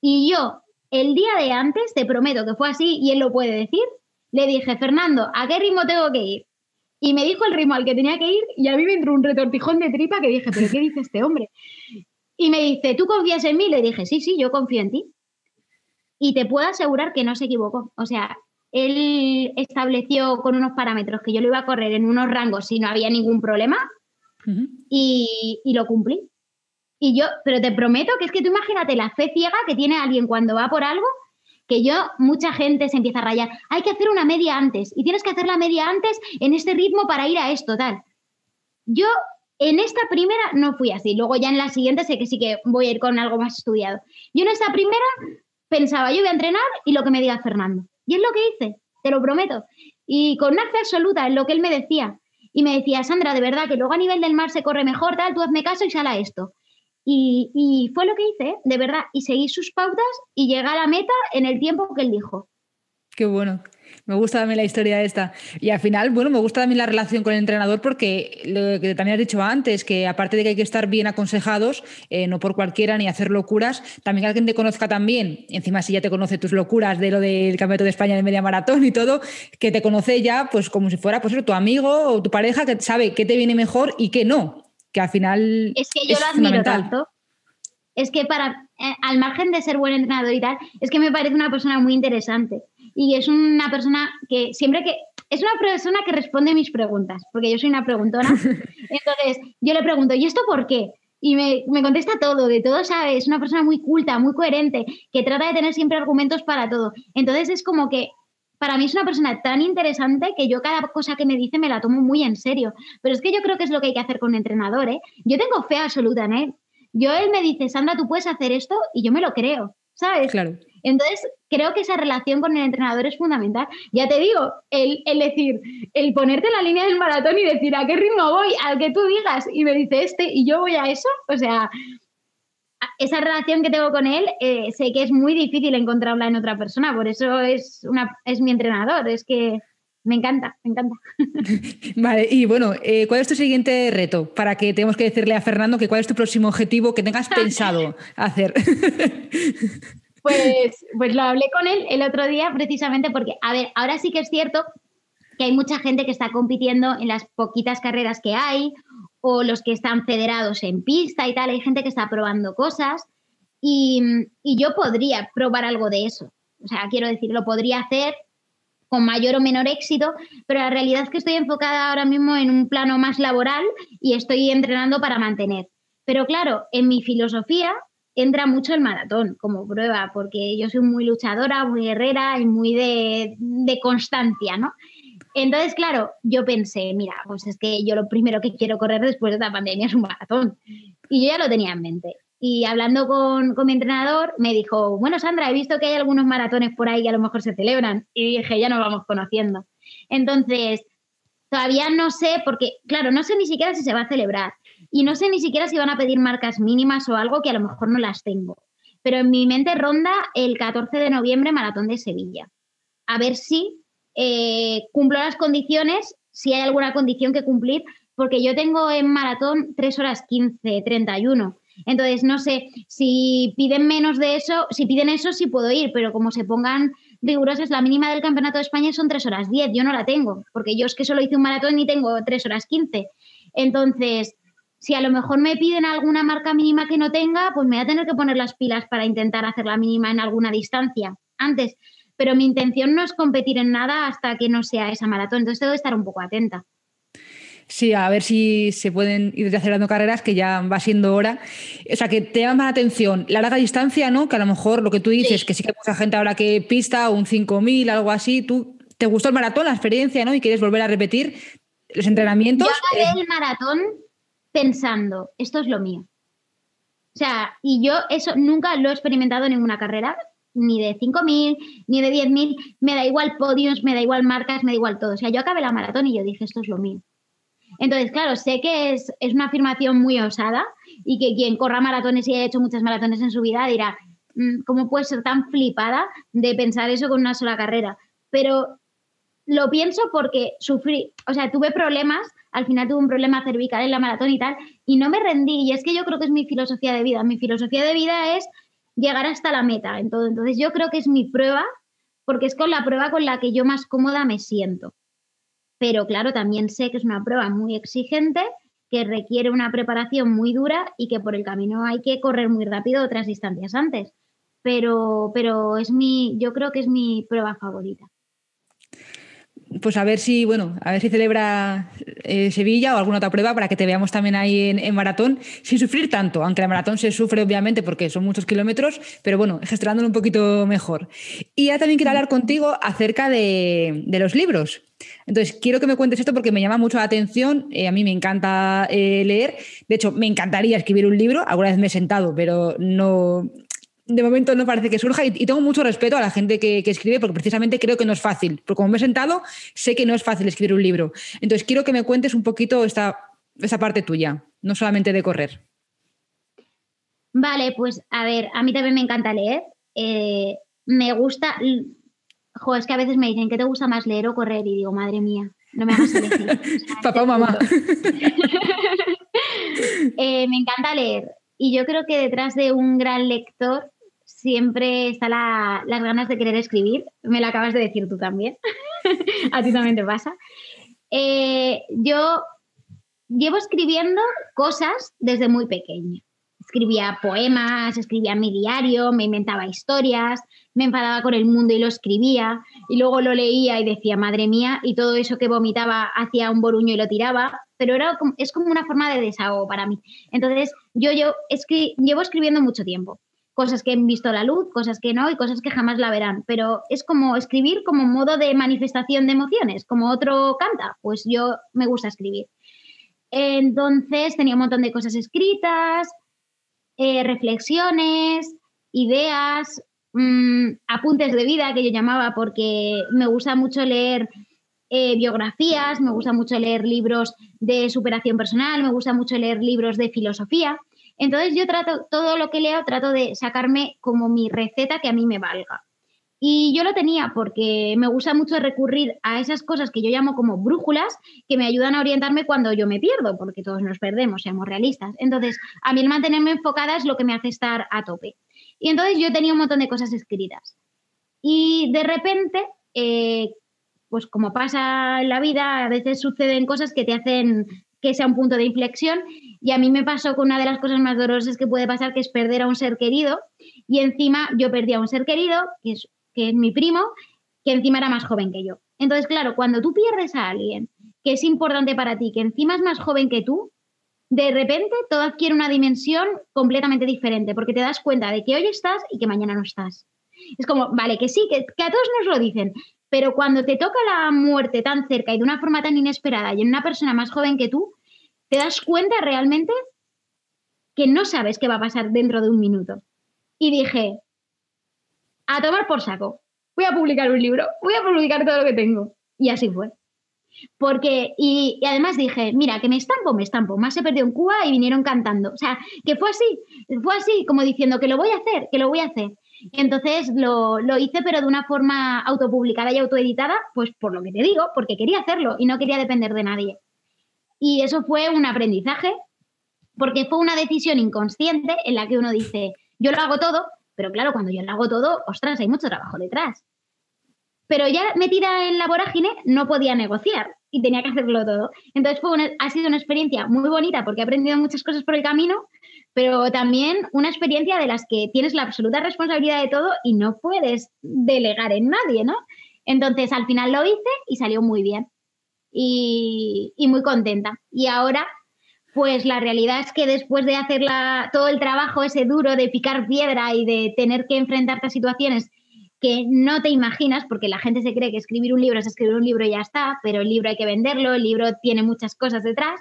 Y yo, el día de antes, te prometo que fue así y él lo puede decir, le dije, Fernando, ¿a qué ritmo tengo que ir? Y me dijo el ritmo al que tenía que ir y a mí me entró un retortijón de tripa que dije, ¿pero qué dice este hombre? Y me dice, ¿tú confías en mí? Le dije, sí, sí, yo confío en ti y te puedo asegurar que no se equivocó. O sea, él estableció con unos parámetros que yo lo iba a correr en unos rangos si no había ningún problema y, y lo cumplí. Y yo, pero te prometo que es que tú imagínate la fe ciega que tiene alguien cuando va por algo, que yo, mucha gente se empieza a rayar, hay que hacer una media antes y tienes que hacer la media antes en este ritmo para ir a esto, tal. Yo en esta primera no fui así, luego ya en la siguiente sé que sí que voy a ir con algo más estudiado. Yo en esta primera pensaba, yo voy a entrenar y lo que me diga Fernando. Y es lo que hice, te lo prometo. Y con una fe absoluta en lo que él me decía. Y me decía, Sandra, de verdad que luego a nivel del mar se corre mejor, tal, tú hazme caso y sal a esto. Y, fue lo que hice, de verdad, y seguí sus pautas y llegué a la meta en el tiempo que él dijo.
Qué bueno. Me gusta también la historia esta. Y al final, bueno, me gusta también la relación con el entrenador porque lo que también has dicho antes, que aparte de que hay que estar bien aconsejados, eh, no por cualquiera ni hacer locuras, también alguien te conozca también, encima si ya te conoce tus locuras de lo del Campeonato de España de media maratón y todo, que te conoce ya pues como si fuera pues, tu amigo o tu pareja que sabe qué te viene mejor y qué no, que al final...
Es que yo lo admiro tanto. Es que para, eh, al margen de ser buen entrenador y tal, es que me parece una persona muy interesante y es una persona que siempre que es una persona que responde mis preguntas, porque yo soy una preguntona. <laughs> Entonces, yo le pregunto, ¿y esto por qué? Y me, me, contesta todo, de todo sabe, es una persona muy culta, muy coherente, que trata de tener siempre argumentos para todo. Entonces es como que para mí es una persona tan interesante que yo cada cosa que me dice me la tomo muy en serio. Pero es que yo creo que es lo que hay que hacer con un entrenador, ¿eh? Yo tengo fe absoluta en él. Yo él me dice, Sandra, tú puedes hacer esto y yo me lo creo, ¿sabes?
Claro.
Entonces, creo que esa relación con el entrenador es fundamental. Ya te digo, el, decir, el ponerte en la línea del maratón y decir a qué ritmo voy, al que tú digas, y me dice este, y yo voy a eso, o sea, esa relación que tengo con él, eh, sé que es muy difícil encontrarla en otra persona, por eso es, una, es mi entrenador, es que me encanta, me encanta. <laughs>
Vale, y bueno, eh, ¿cuál es tu siguiente reto? Para que tenemos que decirle a Fernando que cuál es tu próximo objetivo que tengas <laughs> pensado hacer. <laughs>
Pues, pues lo hablé con él el otro día precisamente porque, a ver, ahora sí que es cierto que hay mucha gente que está compitiendo en las poquitas carreras que hay o los que están federados en pista y tal, hay gente que está probando cosas y, y yo podría probar algo de eso. O sea, quiero decir, lo podría hacer con mayor o menor éxito, pero la realidad es que estoy enfocada ahora mismo en un plano más laboral y estoy entrenando para mantener. Pero claro, en mi filosofía entra mucho el maratón como prueba, porque yo soy muy luchadora, muy guerrera y muy de, constancia, ¿no? Entonces, claro, yo pensé, mira, pues es que yo lo primero que quiero correr después de la pandemia es un maratón. Y yo ya lo tenía en mente. Y hablando con, con, mi entrenador, me dijo, bueno, Sandra, he visto que hay algunos maratones por ahí que a lo mejor se celebran. Y dije, ya nos vamos conociendo. Entonces, todavía no sé, porque, claro, no sé ni siquiera si se va a celebrar. Y no sé ni siquiera si van a pedir marcas mínimas o algo que a lo mejor no las tengo. Pero en mi mente ronda el 14 de noviembre Maratón de Sevilla. A ver si eh, cumplo las condiciones, si hay alguna condición que cumplir, porque yo tengo en maratón 3 horas 15, 31. Entonces, no sé, si piden menos de eso, si piden eso, sí puedo ir, pero como se pongan rigurosas, la mínima del Campeonato de España son 3 horas 10, yo no la tengo, porque yo es que solo hice un maratón y tengo 3 horas 15. Entonces, si a lo mejor me piden alguna marca mínima que no tenga, pues me voy a tener que poner las pilas para intentar hacer la mínima en alguna distancia antes. Pero mi intención no es competir en nada hasta que no sea esa maratón, entonces tengo que estar un poco atenta.
Sí, a ver si se pueden ir acelerando carreras, que ya va siendo hora. O sea, que te llama la atención la larga distancia, ¿no? Que a lo mejor lo que tú dices, que sí que hay mucha gente ahora que pista, un 5.000, algo así, tú te gustó el maratón, la experiencia, ¿no? Y quieres volver a repetir los entrenamientos.
Yo acabé el maratón pensando, esto es lo mío. O sea, y yo eso nunca lo he experimentado en ninguna carrera, ni de 5.000, ni de 10.000, me da igual podios, me da igual marcas, me da igual todo. O sea, yo acabé la maratón y yo dije, esto es lo mío. Entonces, claro, sé que es, es una afirmación muy osada y que quien corra maratones y haya hecho muchas maratones en su vida dirá, mm, ¿cómo puede ser tan flipada de pensar eso con una sola carrera? Pero lo pienso porque sufrí, o sea, tuve problemas al final tuve un problema cervical en la maratón y tal, y no me rendí. Y es que yo creo que es mi filosofía de vida. Mi filosofía de vida es llegar hasta la meta. En. Entonces yo creo que es mi prueba, porque es con la prueba con la que yo más cómoda me siento. Pero claro, también sé que es una prueba muy exigente, que requiere una preparación muy dura y que por el camino hay que correr muy rápido otras distancias antes. Pero, pero es mi, yo creo que es mi prueba favorita.
Pues a ver si, bueno, a ver si celebra eh, Sevilla o alguna otra prueba para que te veamos también ahí en, maratón, sin sufrir tanto, aunque la maratón se sufre obviamente porque son muchos kilómetros, pero bueno, gestionándolo un poquito mejor. Y ya también quiero hablar contigo acerca de, los libros. Entonces, quiero que me cuentes esto porque me llama mucho la atención. Eh, a mí me encanta eh, leer. De hecho, me encantaría escribir un libro. Alguna vez me he sentado, pero no, de momento no parece que surja y, tengo mucho respeto a la gente que, escribe porque precisamente creo que no es fácil. Porque como me he sentado, sé que no es fácil escribir un libro. Entonces quiero que me cuentes un poquito esta, parte tuya, no solamente de correr.
Vale, pues a ver, a mí también me encanta leer. Eh, me gusta, jo, es que a veces me dicen, ¿qué te gusta más leer o correr? Y digo, madre mía, no me hagas elegir. <laughs>
Papá o mamá. <laughs>
Eh, me encanta leer. Y yo creo que detrás de un gran lector siempre está las ganas de querer escribir. Me lo acabas de decir tú también. <laughs> A ti también te pasa. Eh, yo llevo escribiendo cosas desde muy pequeña. Escribía poemas, escribía mi diario, me inventaba historias, me enfadaba con el mundo y lo escribía, y luego lo leía y decía, madre mía, y todo eso que vomitaba hacía un boruño y lo tiraba, pero era, es como una forma de desahogo para mí. Entonces, yo, yo llevo escribiendo mucho tiempo cosas que han visto la luz, cosas que no y cosas que jamás la verán. Pero es como escribir como modo de manifestación de emociones, como otro canta, pues yo me gusta escribir. Entonces tenía un montón de cosas escritas, eh, reflexiones, ideas, mm, apuntes de vida que yo llamaba porque me gusta mucho leer eh, biografías, me gusta mucho leer libros de superación personal, me gusta mucho leer libros de filosofía. Entonces yo trato, todo lo que leo, trato de sacarme como mi receta que a mí me valga. Y yo lo tenía porque me gusta mucho recurrir a esas cosas que yo llamo como brújulas que me ayudan a orientarme cuando yo me pierdo, porque todos nos perdemos, seamos realistas. Entonces, a mí el mantenerme enfocada es lo que me hace estar a tope. Y entonces yo tenía un montón de cosas escritas. Y de repente, eh, pues como pasa en la vida, a veces suceden cosas que te hacen que sea un punto de inflexión. Y a mí me pasó con una de las cosas más dolorosas que puede pasar, que es perder a un ser querido. Y encima yo perdí a un ser querido, que es, que es mi primo, que encima era más joven que yo. Entonces, claro, cuando tú pierdes a alguien que es importante para ti, que encima es más joven que tú, de repente todo adquiere una dimensión completamente diferente, porque te das cuenta de que hoy estás y que mañana no estás. Es como, vale, que sí, que, a todos nos lo dicen, pero cuando te toca la muerte tan cerca y de una forma tan inesperada y en una persona más joven que tú, te das cuenta realmente que no sabes qué va a pasar dentro de un minuto. Y dije, a tomar por saco, voy a publicar un libro, voy a publicar todo lo que tengo. Y así fue. Porque, y, y, además dije, mira, que me estampo, me estampo. Más se perdió en Cuba y vinieron cantando. O sea, que fue así, fue así, como diciendo que lo voy a hacer, que lo voy a hacer. Entonces lo, hice, pero de una forma autopublicada y autoeditada, pues por lo que te digo, porque quería hacerlo y no quería depender de nadie. Y eso fue un aprendizaje, porque fue una decisión inconsciente en la que uno dice, yo lo hago todo, pero claro, cuando yo lo hago todo, ostras, hay mucho trabajo detrás. Pero ya metida en la vorágine, no podía negociar y tenía que hacerlo todo. Entonces fue ha sido una experiencia muy bonita porque he aprendido muchas cosas por el camino, pero también una experiencia de las que tienes la absoluta responsabilidad de todo y no puedes delegar en nadie, ¿no? Entonces al final lo hice y salió muy bien y, muy contenta. Y ahora, pues la realidad es que después de hacer todo el trabajo ese duro de picar piedra y de tener que enfrentarte a situaciones que no te imaginas, porque la gente se cree que escribir un libro es escribir un libro y ya está, pero el libro hay que venderlo, el libro tiene muchas cosas detrás,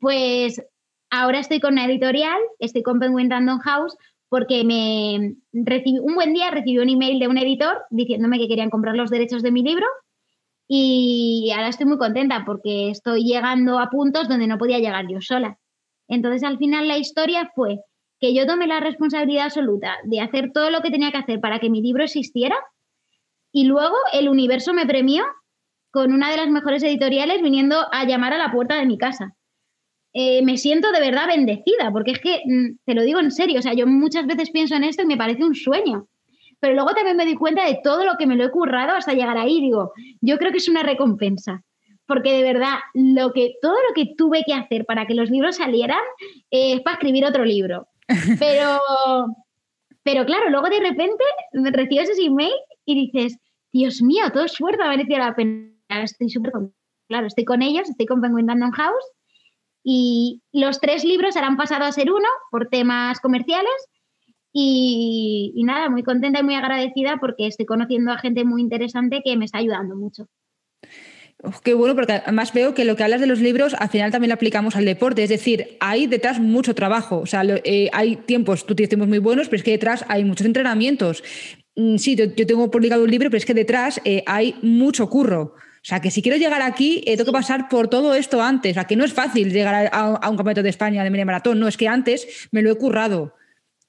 pues ahora estoy con una editorial, estoy con Penguin Random House, porque me recibí, un buen día recibí un email de un editor diciéndome que querían comprar los derechos de mi libro y ahora estoy muy contenta porque estoy llegando a puntos donde no podía llegar yo sola. Entonces al final la historia fue que yo tomé la responsabilidad absoluta de hacer todo lo que tenía que hacer para que mi libro existiera y luego el universo me premió con una de las mejores editoriales viniendo a llamar a la puerta de mi casa. Eh, me siento de verdad bendecida, porque es que, mm, te lo digo en serio, o sea, yo muchas veces pienso en esto y me parece un sueño, pero luego también me di cuenta de todo lo que me lo he currado hasta llegar ahí, digo, yo creo que es una recompensa, porque de verdad, lo que, todo lo que tuve que hacer para que los libros salieran eh, es para escribir otro libro. Pero, pero claro, luego de repente recibes ese email y dices, Dios mío, todo esfuerzo ha merecido la pena. estoy súper claro, estoy con ellos, estoy con Penguin Random House y los tres libros han pasado a ser uno por temas comerciales y, nada, muy contenta y muy agradecida porque estoy conociendo a gente muy interesante que me está ayudando mucho.
Qué bueno, porque además veo que lo que hablas de los libros al final también lo aplicamos al deporte. Es decir, hay detrás mucho trabajo. O sea, eh, hay tiempos, tú tienes tiempos muy buenos, pero es que detrás hay muchos entrenamientos. Mm, sí, yo, tengo publicado un libro, pero es que detrás eh, hay mucho curro. O sea, que si quiero llegar aquí, eh, tengo que pasar por todo esto antes. O sea, que no es fácil llegar a, un campeonato de España de media maratón. No, es que antes me lo he currado.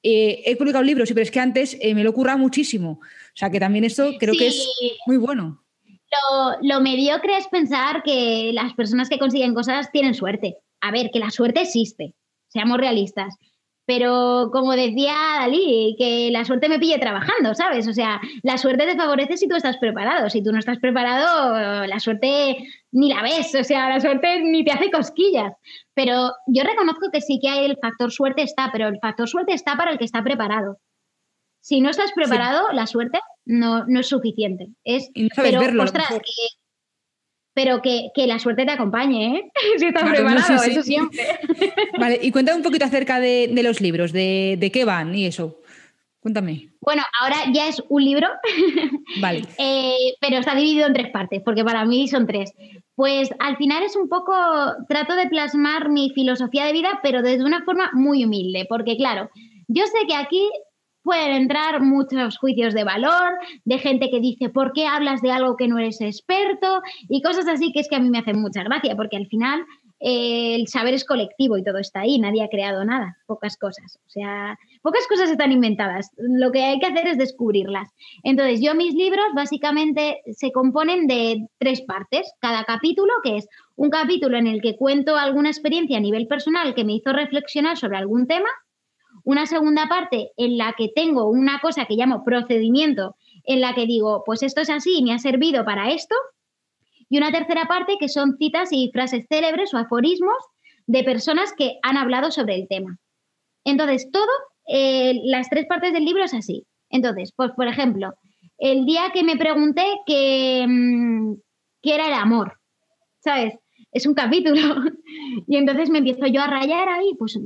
Eh, he publicado libros, sí, pero es que antes me lo ocurra muchísimo. O sea, que también esto creo que es muy bueno.
Lo, lo, mediocre es pensar que las personas que consiguen cosas tienen suerte. A ver, que la suerte existe, seamos realistas. Pero como decía Dalí, que la suerte me pille trabajando, ¿sabes? O sea, la suerte te favorece si tú estás preparado. Si tú no estás preparado, la suerte ni la ves, o sea, la suerte ni te hace cosquillas. Pero yo reconozco que sí que hay el factor suerte está, pero el factor suerte está para el que está preparado. Si no estás preparado, la suerte no, no es suficiente. Es, pero, ostras, pero que, la suerte te acompañe, ¿eh? <laughs> si estás preparado, eso siempre. <laughs>
Vale, y cuéntame un poquito acerca de, los libros, de, qué van y eso. Cuéntame.
Bueno, ahora ya es un libro, <laughs>
vale.
Eh, pero está dividido en tres partes, porque para mí son tres. Pues al final es un poco, trato de plasmar mi filosofía de vida, pero desde una forma muy humilde, porque claro, yo sé que aquí pueden entrar muchos juicios de valor, de gente que dice, ¿por qué hablas de algo que no eres experto? Y cosas así que es que a mí me hacen mucha gracia, porque al final eh, el saber es colectivo y todo está ahí, nadie ha creado nada, pocas cosas. O sea, pocas cosas están inventadas, lo que hay que hacer es descubrirlas. Entonces, yo mis libros básicamente se componen de tres partes, cada capítulo, que es un capítulo en el que cuento alguna experiencia a nivel personal que me hizo reflexionar sobre algún tema, una segunda parte en la que tengo una cosa que llamo procedimiento, en la que digo, pues esto es así, me ha servido para esto. Y una tercera parte que son citas y frases célebres o aforismos de personas que han hablado sobre el tema. Entonces, todo, eh, las tres partes del libro es así. Entonces, pues por ejemplo, el día que me pregunté qué, mm, qué era el amor, ¿sabes? Es un capítulo. <laughs> y entonces me empiezo yo a rayar ahí, pues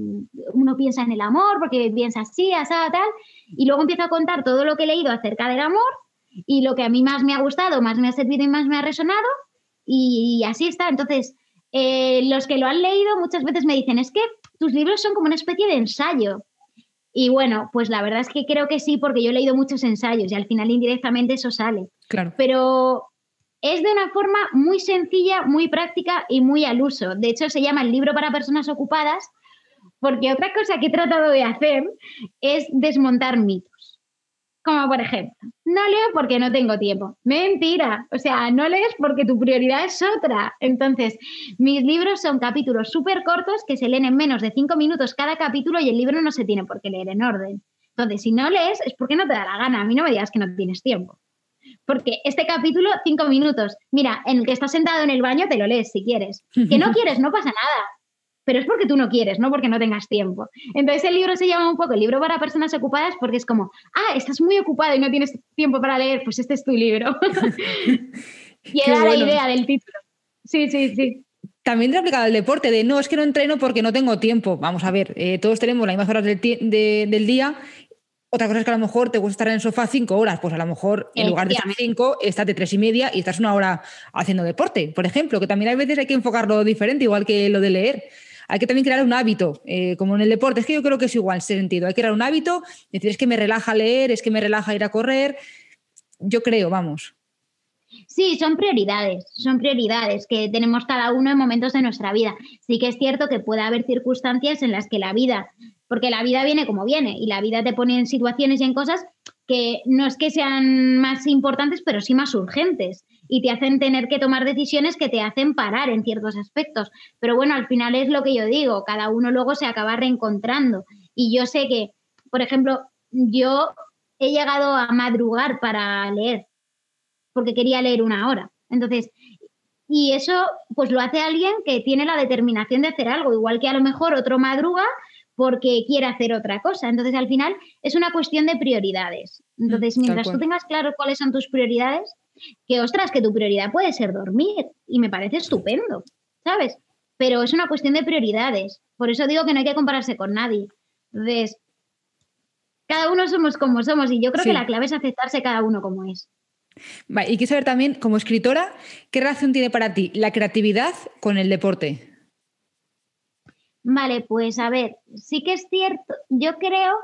uno piensa en el amor, porque piensa así, así, tal, y luego empiezo a contar todo lo que he leído acerca del amor y lo que a mí más me ha gustado, más me ha servido y más me ha resonado, y, así está. Entonces, eh, los que lo han leído muchas veces me dicen, es que tus libros son como una especie de ensayo. Y bueno, pues la verdad es que creo que sí, porque yo he leído muchos ensayos y al final indirectamente eso sale.
Claro.
Pero es de una forma muy sencilla, muy práctica y muy al uso. De hecho, se llama el libro para personas ocupadas porque otra cosa que he tratado de hacer es desmontar mitos. Como por ejemplo, no leo porque no tengo tiempo. Mentira. O sea, no lees porque tu prioridad es otra. Entonces, mis libros son capítulos súper cortos que se leen en menos de cinco minutos cada capítulo y el libro no se tiene por qué leer en orden. Entonces, si no lees es porque no te da la gana. A mí no me digas que no tienes tiempo. Porque este capítulo, cinco minutos. Mira, en el que estás sentado en el baño te lo lees si quieres. Que no <laughs> quieres, no pasa nada. Pero es porque tú no quieres, no porque no tengas tiempo. Entonces el libro se llama un poco el libro para personas ocupadas porque es como, ah, estás muy ocupado y no tienes tiempo para leer, pues este es tu libro. <laughs> y era la idea del título. Sí, sí, sí.
También te aplicado al deporte, de no, es que no entreno porque no tengo tiempo. Vamos a ver, eh, todos tenemos las mismas horas del, del día otra cosa es que a lo mejor te gusta estar en el sofá cinco horas, pues a lo mejor en lugar de estar cinco, estás de tres y media y estás una hora haciendo deporte, por ejemplo, que también a veces hay que enfocarlo diferente, igual que lo de leer. Hay que también crear un hábito, eh, como en el deporte. Es que yo creo que es igual, ese sentido. Hay que crear un hábito, decir, es que me relaja leer, es que me relaja ir a correr. Yo creo, vamos.
Sí, son prioridades, son prioridades que tenemos cada uno en momentos de nuestra vida. Sí que es cierto que puede haber circunstancias en las que la vida porque la vida viene como viene y la vida te pone en situaciones y en cosas que no es que sean más importantes, pero sí más urgentes y te hacen tener que tomar decisiones que te hacen parar en ciertos aspectos. Pero bueno, al final es lo que yo digo, cada uno luego se acaba reencontrando. Y yo sé que, por ejemplo, yo he llegado a madrugar para leer, porque quería leer una hora. Entonces, y eso pues lo hace alguien que tiene la determinación de hacer algo, igual que a lo mejor otro madruga porque quiere hacer otra cosa. Entonces, al final, es una cuestión de prioridades. Entonces, mientras tú tengas claro cuáles son tus prioridades, que, ostras, que tu prioridad puede ser dormir y me parece estupendo, ¿sabes? Pero es una cuestión de prioridades. Por eso digo que no hay que compararse con nadie. Entonces, cada uno somos como somos y yo creo que la clave es aceptarse cada uno como es.
y quiero saber también, como escritora, ¿qué relación tiene para ti la creatividad con el deporte?
Vale, pues a ver, sí que es cierto, yo creo,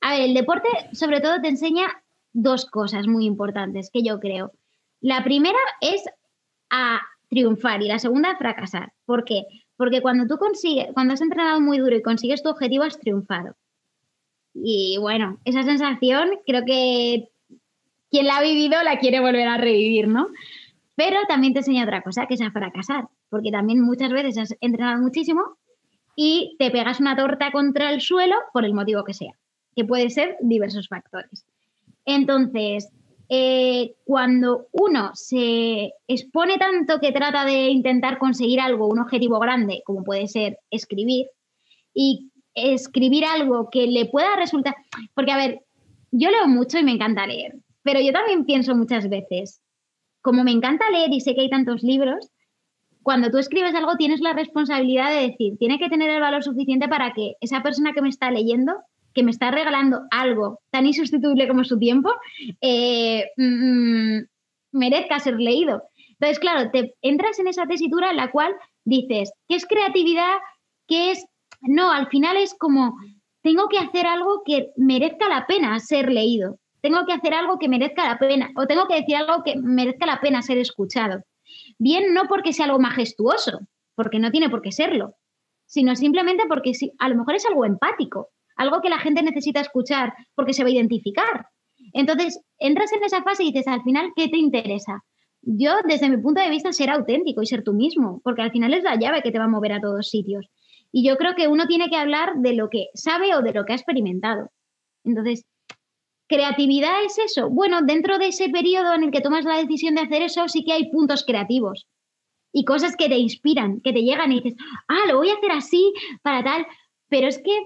a ver, el deporte sobre todo te enseña dos cosas muy importantes que yo creo. La primera es a triunfar y la segunda a fracasar. ¿Por qué? Porque cuando tú consigues, cuando has entrenado muy duro y consigues tu objetivo, has triunfado. Y bueno, esa sensación creo que quien la ha vivido la quiere volver a revivir, ¿no? Pero también te enseña otra cosa, que es a fracasar, porque también muchas veces has entrenado muchísimo y te pegas una torta contra el suelo por el motivo que sea, que puede ser diversos factores. Entonces, eh, cuando uno se expone tanto que trata de intentar conseguir algo, un objetivo grande, como puede ser escribir, y escribir algo que le pueda resultar, porque a ver, yo leo mucho y me encanta leer, pero yo también pienso muchas veces, como me encanta leer y sé que hay tantos libros, cuando tú escribes algo tienes la responsabilidad de decir, tiene que tener el valor suficiente para que esa persona que me está leyendo, que me está regalando algo tan insustituible como su tiempo, eh, mm, merezca ser leído. Entonces, claro, te entras en esa tesitura en la cual dices, ¿qué es creatividad? ¿Qué es...? No, al final es como, tengo que hacer algo que merezca la pena ser leído. Tengo que hacer algo que merezca la pena, o tengo que decir algo que merezca la pena ser escuchado. Bien, no porque sea algo majestuoso, porque no tiene por qué serlo, sino simplemente porque a lo mejor es algo empático, algo que la gente necesita escuchar porque se va a identificar. Entonces, entras en esa fase y dices, al final, ¿qué te interesa? Yo, desde mi punto de vista, ser auténtico y ser tú mismo, porque al final es la llave que te va a mover a todos sitios. Y yo creo que uno tiene que hablar de lo que sabe o de lo que ha experimentado. Entonces, ¿Creatividad es eso? Bueno, dentro de ese periodo en el que tomas la decisión de hacer eso, sí que hay puntos creativos y cosas que te inspiran, que te llegan y dices, ah, lo voy a hacer así para tal. Pero es que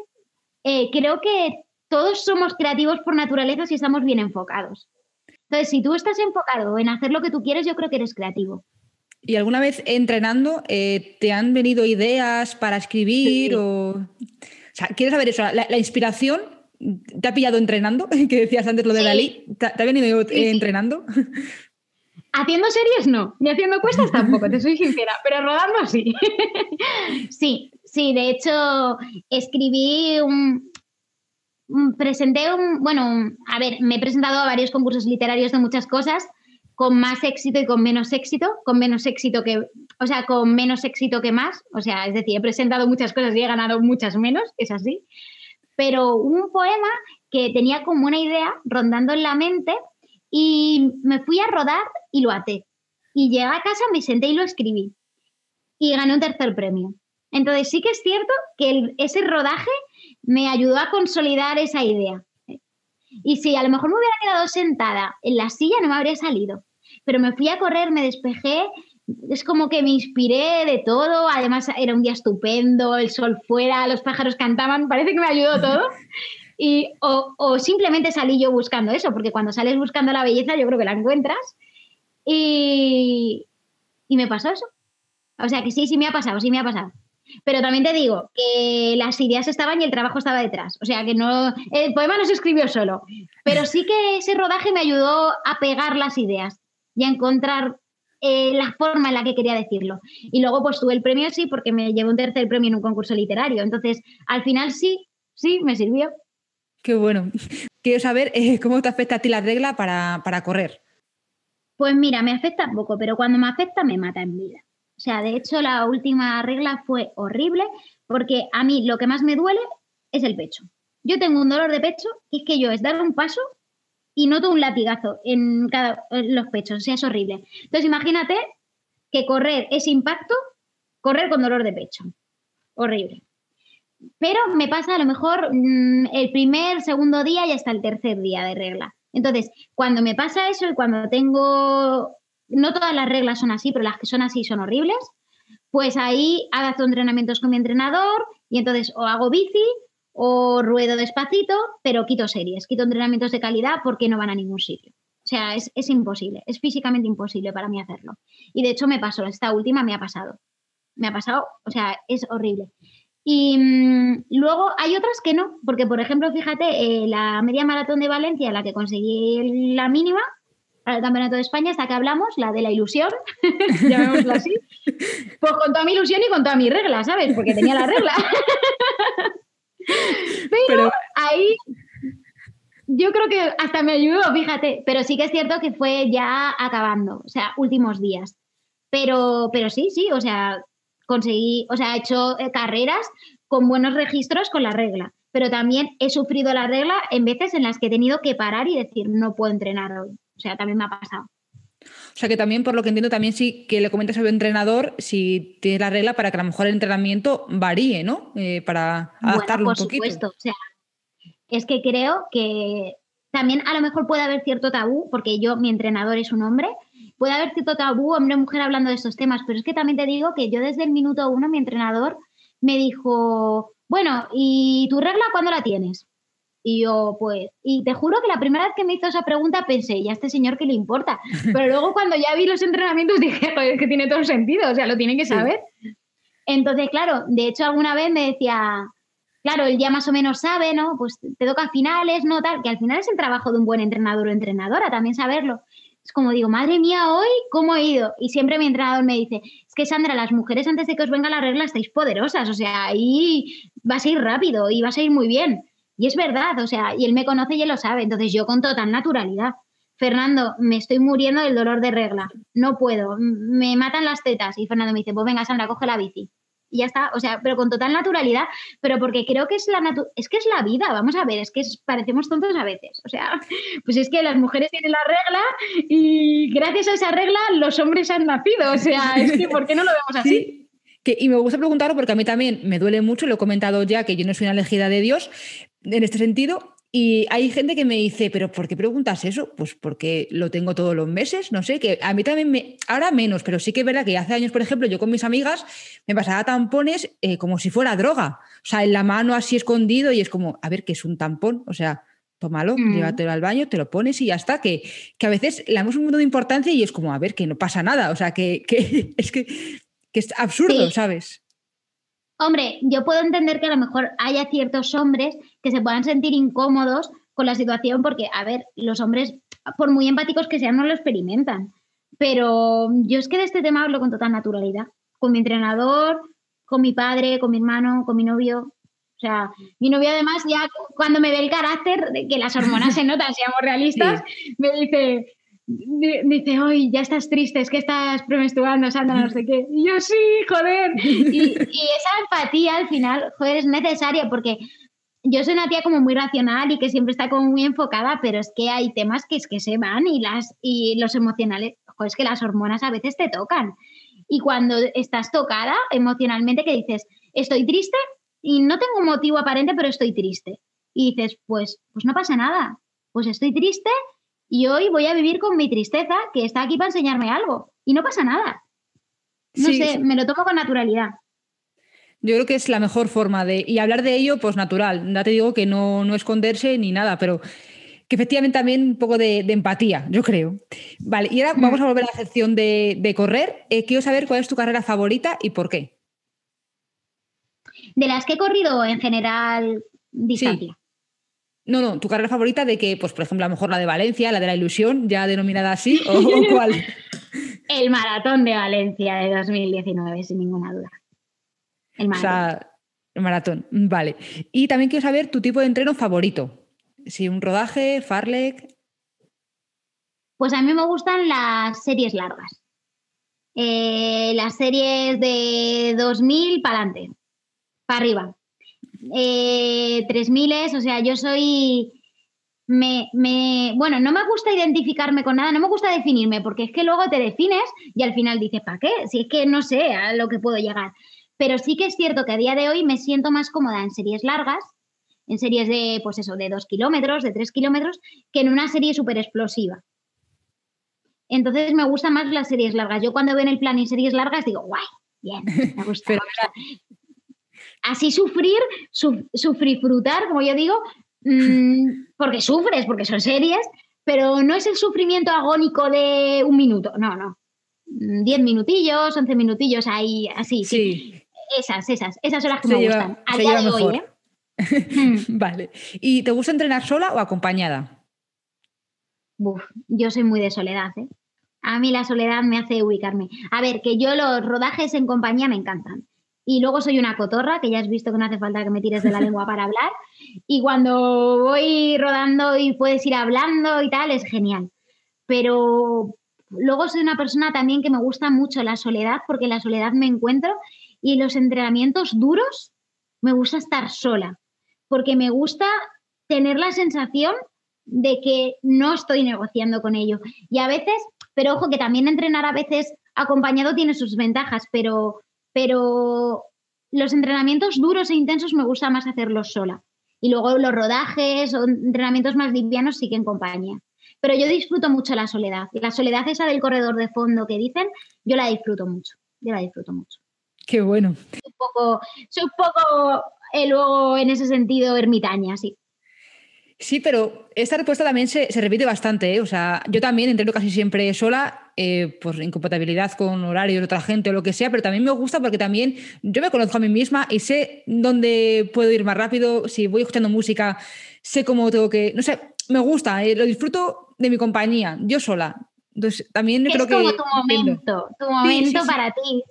eh, creo que todos somos creativos por naturaleza si estamos bien enfocados. Entonces, si tú estás enfocado en hacer lo que tú quieres, yo creo que eres creativo.
¿Y alguna vez entrenando eh, te han venido ideas para escribir o... o sea, ¿quieres saber eso? la inspiración ¿Te ha pillado entrenando? <laughs> Que decías antes lo de Dalí. ¿Te, ha venido eh, entrenando? <laughs>
Haciendo series no, ni haciendo cuestas <laughs> tampoco, te soy sincera, pero rodando sí. sí, sí, de hecho escribí un, presenté un, bueno, a ver, me he presentado a varios concursos literarios de muchas cosas, con más éxito y con menos éxito, con menos éxito que, o sea, con menos éxito que más, o sea, es decir, he presentado muchas cosas y he ganado muchas menos, es así pero un poema que tenía como una idea rondando en la mente y me fui a rodar y lo até. Y llegué a casa, me senté y lo escribí. Y gané un tercer premio. Entonces sí que es cierto que ese rodaje me ayudó a consolidar esa idea. Y si a lo mejor me hubiera quedado sentada en la silla, no me habría salido. Pero me fui a correr, me despejé es como que me inspiré de todo, además era un día estupendo, el sol fuera, los pájaros cantaban, parece que me ayudó todo. Y, o, simplemente salí yo buscando eso, porque cuando sales buscando la belleza yo creo que la encuentras. Y, y me pasó eso. O sea que sí, sí me ha pasado, sí me ha pasado. Pero también te digo que las ideas estaban y el trabajo estaba detrás. O sea que no. El poema no se escribió solo. Pero sí que ese rodaje me ayudó a pegar las ideas y a encontrar eh, la forma en la que quería decirlo. Y luego pues tuve el premio sí porque me llevo un tercer premio en un concurso literario. Entonces, al final sí, sí, me sirvió.
Qué bueno. <laughs> Quiero saber eh, cómo te afecta a ti la regla para, para correr.
Pues mira, me afecta poco, pero cuando me afecta me mata en vida. O sea, de hecho la última regla fue horrible porque a mí lo que más me duele es el pecho. Yo tengo un dolor de pecho que es que yo es dar un paso y noto un latigazo en, cada, los pechos, o sea, es horrible. Entonces, imagínate que correr ese impacto, correr con dolor de pecho. Horrible. Pero me pasa a lo mejor mm, el primer, segundo día y hasta el tercer día de regla. Entonces, cuando me pasa eso y cuando tengo, no todas las reglas son así, pero las que son así son horribles, pues ahí hago entrenamientos con mi entrenador y entonces o hago bici o ruedo despacito, pero quito series, quito entrenamientos de calidad porque no van a ningún sitio. O sea, es, es, imposible, es físicamente imposible para mí hacerlo. Y de hecho me pasó, esta última me ha pasado. Me ha pasado, o sea, es horrible. Y mm, luego hay otras que no, porque por ejemplo, fíjate, eh, la media maratón de Valencia, la que conseguí la mínima para el Campeonato de España, hasta que hablamos, la de la ilusión, <laughs> llamémoslo así, pues con toda mi ilusión y con toda mi regla, ¿sabes? Porque tenía la regla. <laughs> <laughs> Pero, ahí yo creo que hasta me ayudó, fíjate, pero sí que es cierto que fue ya acabando, o sea, últimos días. Pero, pero sí, sí, o sea, conseguí, o sea, he hecho eh, carreras con buenos registros con la regla, pero también he sufrido la regla en veces en las que he tenido que parar y decir, no puedo entrenar hoy. O sea, también me ha pasado.
O sea que también, por lo que entiendo, también sí que le comentas al entrenador si tiene la regla para que a lo mejor el entrenamiento varíe, ¿no? Eh, para adaptarlo
por un poquito. Supuesto. O sea, es que creo que también a lo mejor puede haber cierto tabú, porque yo, mi entrenador es un hombre, puede haber cierto tabú hombre mujer hablando de estos temas, pero es que también te digo que yo desde el minuto uno, mi entrenador me dijo, bueno, ¿y tu regla cuándo la tienes? Y yo, pues, y te juro que la primera vez que me hizo esa pregunta pensé, ¿y a este señor qué le importa? <laughs> Pero luego cuando ya vi los entrenamientos dije, joder, es que tiene todo sentido, o sea, lo tiene que saber. Entonces, claro, de hecho alguna vez me decía, claro, él ya más o menos sabe, ¿no? Pues te toca finales, ¿no? Tal, que al final es el trabajo de un buen entrenador o entrenadora, también saberlo es como digo, madre mía, hoy, ¿cómo he ido? Y siempre mi entrenador me dice, es que Sandra, las mujeres antes de que os venga la regla estáis poderosas, o sea, ahí vas a ir rápido y vas a ir muy bien. Y es verdad, o sea, y él me conoce y él lo sabe, entonces yo con total naturalidad. Fernando, me estoy muriendo del dolor de regla, no puedo, me matan las tetas. Y Fernando me dice, pues venga, Sandra, coge la bici y ya está, o sea, pero con total naturalidad, pero porque creo que es la es que es la vida, vamos a ver, es que parecemos tontos a veces, o sea, <laughs> pues es que las mujeres tienen la regla y gracias a esa regla los hombres han nacido, o sea, es que ¿por qué no lo vemos <laughs> así?
Que, y me gusta preguntarlo porque a mí también me duele mucho, lo he comentado ya que yo no soy una elegida de Dios en este sentido, y hay gente que me dice, pero ¿por qué preguntas eso? Pues porque lo tengo todos los meses, no sé, que a mí también me, ahora menos, pero sí que es verdad que hace años, por ejemplo, yo con mis amigas me pasaba tampones eh, como si fuera droga, o sea, en la mano así escondido y es como, a ver, ¿qué es un tampón? O sea, tómalo, mm. llévatelo al baño, te lo pones y ya está, que, que a veces le damos un mundo de importancia y es como, a ver, que no pasa nada, o sea, que, que <laughs> es que, que es absurdo, ¿sabes?
Hombre, yo puedo entender que a lo mejor haya ciertos hombres que se puedan sentir incómodos con la situación porque, a ver, los hombres, por muy empáticos que sean, no lo experimentan. Pero yo es que de este tema hablo con total naturalidad. Con mi entrenador, con mi padre, con mi hermano, con mi novio. O sea, mi novio además ya cuando me ve el carácter, de que las hormonas se notan, seamos realistas, me dice, dice, hoy ya estás triste, es que estás premenstruando, Sandra, no sé qué. Y yo, sí, joder. Y, esa empatía al final, joder, es necesaria porque yo soy una tía como muy racional y que siempre está como muy enfocada, pero es que hay temas que es que se van y, las, y los emocionales, joder, es que las hormonas a veces te tocan. Y cuando estás tocada emocionalmente, que dices, estoy triste y no tengo un motivo aparente, pero estoy triste. Y dices, pues, pues no pasa nada. Pues estoy triste y hoy voy a vivir con mi tristeza, que está aquí para enseñarme algo. Y no pasa nada. No sé, me lo tomo con naturalidad.
Yo creo que es la mejor forma de. Y hablar de ello, pues natural. Ya te digo que no, no esconderse ni nada, pero que efectivamente también un poco de, empatía, yo creo. Vale, y ahora vamos a volver a la sección de, correr. Eh, quiero saber cuál es tu carrera favorita y por qué.
De las que he corrido en general, distancia.
No, no, tu carrera favorita de que, pues por ejemplo, a lo mejor la de Valencia, la de la ilusión, ya denominada así, o, <laughs> cuál.
El maratón de Valencia de 2019, sin ninguna duda.
El maratón. O sea, el maratón, vale. Y también quiero saber tu tipo de entreno favorito. Si un rodaje, farlek.
Pues a mí me gustan las series largas. Eh, las series de 2000 para adelante, para arriba eh, 3000, o sea, yo soy... Me, me, bueno, no me gusta identificarme con nada, no me gusta definirme, porque es que luego te defines y al final dices, ¿para qué? Si es que no sé a lo que puedo llegar. Pero sí que es cierto que a día de hoy me siento más cómoda en series largas, en series de, pues eso, de dos kilómetros, de tres kilómetros, que en una serie súper explosiva. Entonces me gustan más las series largas. Yo cuando veo en el plan y series largas digo, guay, bien, me <laughs> gusta así sufrir, sufrir frutar, como yo digo, mm, <laughs> porque sufres, porque son series, pero no es el sufrimiento agónico de un minuto, no, no. Diez minutillos, once minutillos ahí, así. Sí. Esas, esas, esas son las que me gustan. A día de hoy, ¿eh? <laughs>
vale. ¿Y te gusta entrenar sola o acompañada?
yo soy muy de soledad, ¿eh? A mí la soledad me hace ubicarme. A ver, que yo los rodajes en compañía me encantan. Y luego soy una cotorra, que ya has visto que no hace falta que me tires de la lengua para hablar. Y cuando voy rodando y puedes ir hablando y tal, es genial. Pero luego soy una persona también que me gusta mucho la soledad, porque la soledad me encuentro. Y los entrenamientos duros, me gusta estar sola, porque me gusta tener la sensación de que no estoy negociando con ello. Y a veces, pero ojo que también entrenar a veces acompañado tiene sus ventajas, pero, pero los entrenamientos duros e intensos me gusta más hacerlos sola. Y luego los rodajes o entrenamientos más livianos sí que en compañía. Pero yo disfruto mucho la soledad. Y la soledad esa del corredor de fondo que dicen, yo la disfruto mucho. Yo la disfruto mucho.
Qué bueno.
Soy un poco, soy un poco eh, luego en ese sentido ermitaña, sí.
Sí, pero esta respuesta también se, repite bastante. ¿eh? O sea, yo también entreno casi siempre sola, eh, por incompatibilidad con horarios de otra gente o lo que sea, pero también me gusta porque también yo me conozco a mí misma y sé dónde puedo ir más rápido. Si voy escuchando música, sé cómo tengo que. No sé, me gusta, eh, lo disfruto de mi compañía, yo sola. Entonces, también
es
creo
como que. tu momento, tu momento para ti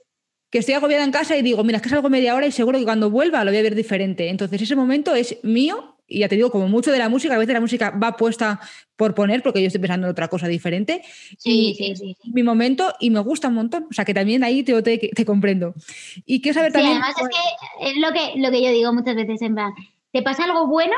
que estoy agobiada en casa y digo, mira, es que salgo media hora y seguro que cuando vuelva lo voy a ver diferente. Entonces ese momento es mío ya te digo, como mucho de la música, a veces la música va puesta por poner porque yo estoy pensando en otra cosa diferente.
Sí, sí, sí,
Mi momento y me gusta un montón. O sea, que también ahí te, te, comprendo. Y quiero saber también...
además es que es lo que, lo que yo digo muchas veces en plan, te pasa algo bueno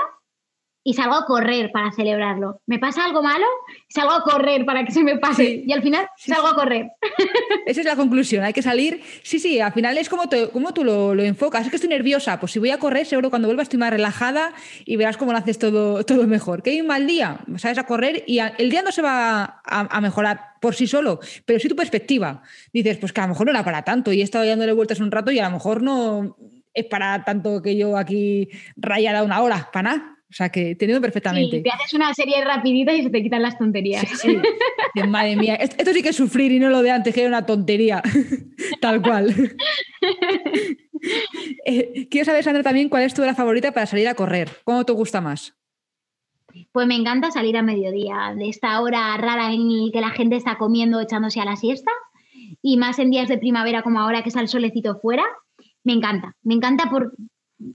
y salgo a correr para celebrarlo. Me pasa algo malo, salgo a correr para que se me pase. y al final salgo a correr. <laughs>
Esa es la conclusión, hay que salir. Sí, sí, al final es como, como tú lo, enfocas. Es que estoy nerviosa, pues si voy a correr, seguro cuando vuelva estoy más relajada y verás cómo lo haces todo, todo mejor. Que hay un mal día, sales a correr y el día no se va a, mejorar por sí solo, pero sí tu perspectiva. Dices, pues que a lo mejor no era para tanto y he estado dándole vueltas un rato y a lo mejor no es para tanto que yo aquí rayada una hora, para nada. O sea, que te perfectamente.
Sí, te haces una serie rapidita y se te quitan las tonterías.
Sí, <laughs> Madre mía, esto sí que es sufrir y no lo de antes, que era una tontería. <laughs> Tal cual. <laughs> eh, quiero saber, Sandra, también cuál es tu hora favorita para salir a correr. ¿Cómo te gusta más?
Pues me encanta salir a mediodía, de esta hora rara en que la gente está comiendo, echándose a la siesta, y más en días de primavera como ahora que está el solecito fuera. Me encanta, me encanta por,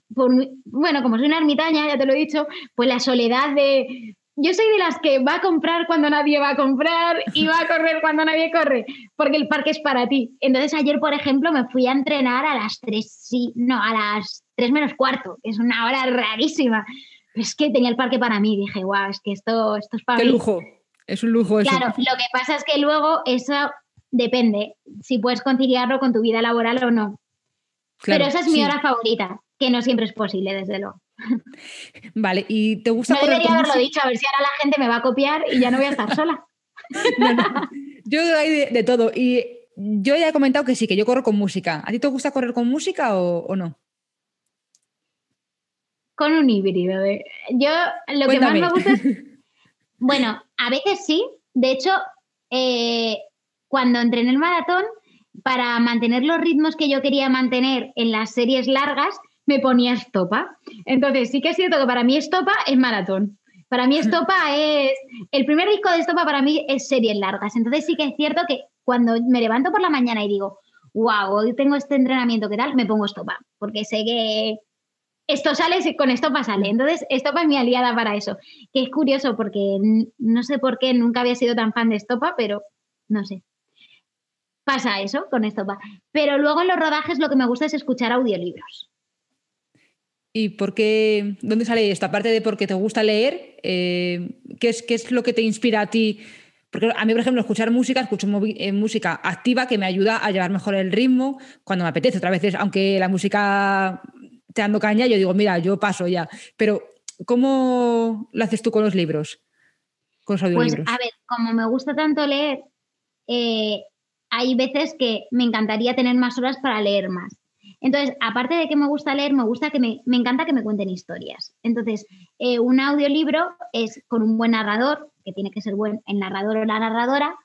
bueno, como soy una ermitaña, ya te lo he dicho, pues la soledad de... Yo soy de las que va a comprar cuando nadie va a comprar y va a correr cuando nadie corre, porque el parque es para ti. Entonces ayer, por ejemplo, me fui a entrenar a las 3, sí, no, a las 3 menos cuarto, que es una hora rarísima. es que tenía el parque para mí, dije, guau, es que esto, esto es para
Qué lujo, es un lujo eso.
Claro, lo que pasa es que luego eso depende, si puedes conciliarlo con tu vida laboral o no. Pero esa es mi hora favorita que no siempre es posible, desde luego.
Vale, ¿y te gusta
no debería haberlo dicho, a ver si ahora la gente me va a copiar y ya no voy a estar sola. <laughs>
Yo hay de, todo. Y yo ya he comentado que sí, que yo corro con música. ¿A ti te gusta correr con música o, no?
Con un híbrido. Yo lo que más me gusta es. <laughs> Bueno, a veces sí. De hecho, eh, cuando entrené el maratón, para mantener los ritmos que yo quería mantener en las series largas, me ponía estopa. Entonces, sí que es cierto que para mí estopa es maratón. Para mí <laughs> estopa es... El primer disco de estopa para mí es series largas. Entonces sí que es cierto que cuando me levanto por la mañana y digo, wow, hoy tengo este entrenamiento, ¿qué tal? Me pongo estopa, porque sé que esto sale y con estopa sale. Entonces, estopa es mi aliada para eso. Que es curioso porque no sé por qué nunca había sido tan fan de estopa, pero no sé. Pasa eso con estopa. Pero luego en los rodajes lo que me gusta es escuchar audiolibros.
¿Y por qué? ¿Dónde sale esta parte de por qué te gusta leer? Eh, ¿qué, es, ¿Qué es lo que te inspira a ti? Porque a mí, por ejemplo, escuchar música, escucho eh, música activa que me ayuda a llevar mejor el ritmo cuando me apetece. Otra veces, aunque la música te dando caña, yo digo, mira, yo paso ya. Pero, ¿cómo lo haces tú con los libros? Con los pues, audiolibros.
Pues, a ver, como me gusta tanto leer, eh, hay veces que me encantaría tener más horas para leer más. Entonces, aparte de que me gusta leer, me gusta que me, me encanta que me cuenten historias. Entonces, eh, un audiolibro es con un buen narrador, que tiene que ser buen el narrador o la narradora,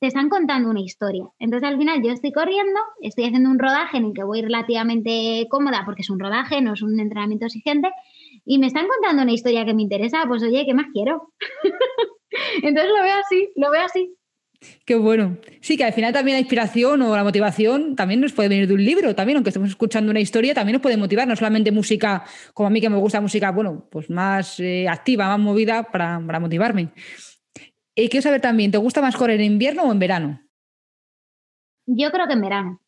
te están contando una historia. Entonces, al final, yo estoy corriendo, estoy haciendo un rodaje en el que voy relativamente cómoda, porque es un rodaje, no es un entrenamiento exigente, y me están contando una historia que me interesa, pues oye, ¿qué más quiero? <laughs> Entonces lo veo así, lo veo así.
Qué bueno. Sí, que al final también la inspiración o la motivación también nos puede venir de un libro, también, aunque estemos escuchando una historia, también nos puede motivar, no solamente música, como a mí que me gusta música, bueno, pues más eh, activa, más movida para, motivarme. Y eh, quiero saber también, ¿te gusta más correr en invierno o en verano?
Yo creo que en verano.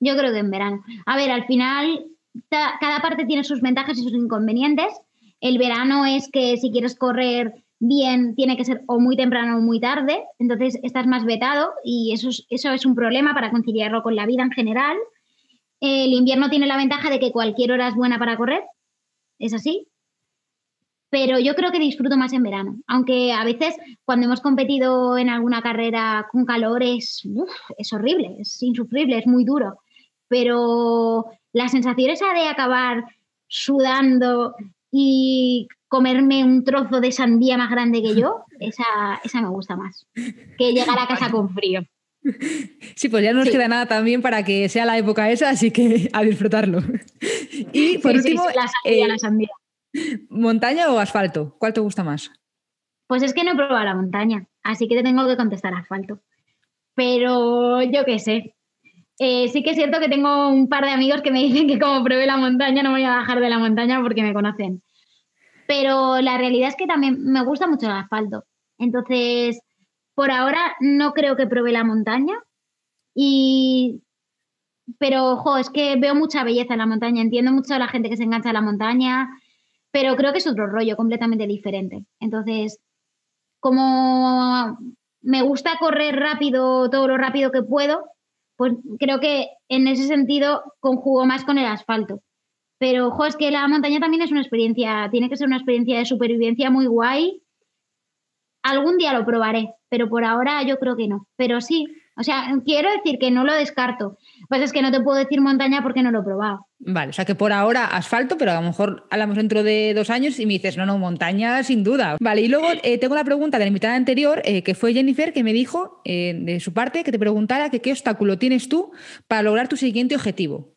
Yo creo que en verano. A ver, al final, cada parte tiene sus ventajas y sus inconvenientes. El verano es que si quieres correr bien tiene que ser o muy temprano o muy tarde, entonces estás más vetado y eso es, eso es un problema para conciliarlo con la vida en general. El invierno tiene la ventaja de que cualquier hora es buena para correr, es así, pero yo creo que disfruto más en verano, aunque a veces cuando hemos competido en alguna carrera con calor es, es horrible, es insufrible, es muy duro, pero la sensación esa de acabar sudando y comerme un trozo de sandía más grande que yo, <laughs> esa, esa me gusta más. Que llegar a casa con frío.
Sí, pues ya no nos queda nada también para que sea la época esa, así que a disfrutarlo. Y por último,
la, sandía, la eh, sandía.
¿montaña o asfalto? ¿Cuál te gusta más?
Pues es que no he probado la montaña, así que te tengo que contestar asfalto. Pero yo qué sé. Eh, sí que es cierto que tengo un par de amigos que me dicen que como pruebe la montaña no voy a bajar de la montaña porque me conocen pero la realidad es que también me gusta mucho el asfalto. Entonces, por ahora no creo que pruebe la montaña. Y pero ojo, es que veo mucha belleza en la montaña, entiendo mucho a la gente que se engancha a la montaña, pero creo que es otro rollo completamente diferente. Entonces, como me gusta correr rápido, todo lo rápido que puedo, pues creo que en ese sentido conjugo más con el asfalto. Pero, ojo, es que la montaña también es una experiencia, tiene que ser una experiencia de supervivencia muy guay. Algún día lo probaré, pero por ahora yo creo que no. Pero sí, o sea, quiero decir que no lo descarto. Pues es que no te puedo decir montaña porque no lo he probado.
Vale, o sea que por ahora asfalto, pero a lo mejor hablamos dentro de dos años y me dices, no, no, montaña sin duda. Vale, y luego eh, tengo la pregunta de la invitada anterior, eh, que fue Jennifer, que me dijo eh, de su parte que te preguntara que qué obstáculo tienes tú para lograr tu siguiente objetivo.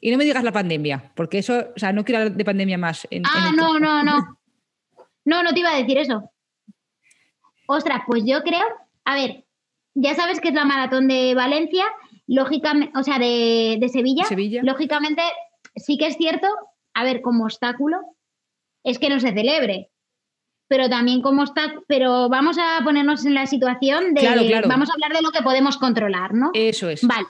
Y no me digas la pandemia, porque eso, o sea, no quiero hablar de pandemia más.
ah, no, no, no. <laughs> No, no te iba a decir eso. Ostras, pues yo creo, a ver, ya sabes que es la maratón de Valencia, lógicamente, o sea, de, Sevilla,
Sevilla.
Lógicamente, sí que es cierto, a ver, como obstáculo, es que no se celebre. Pero también como está, pero vamos a ponernos en la situación de, vamos a hablar de lo que podemos controlar, ¿no?
Eso es.
Vale.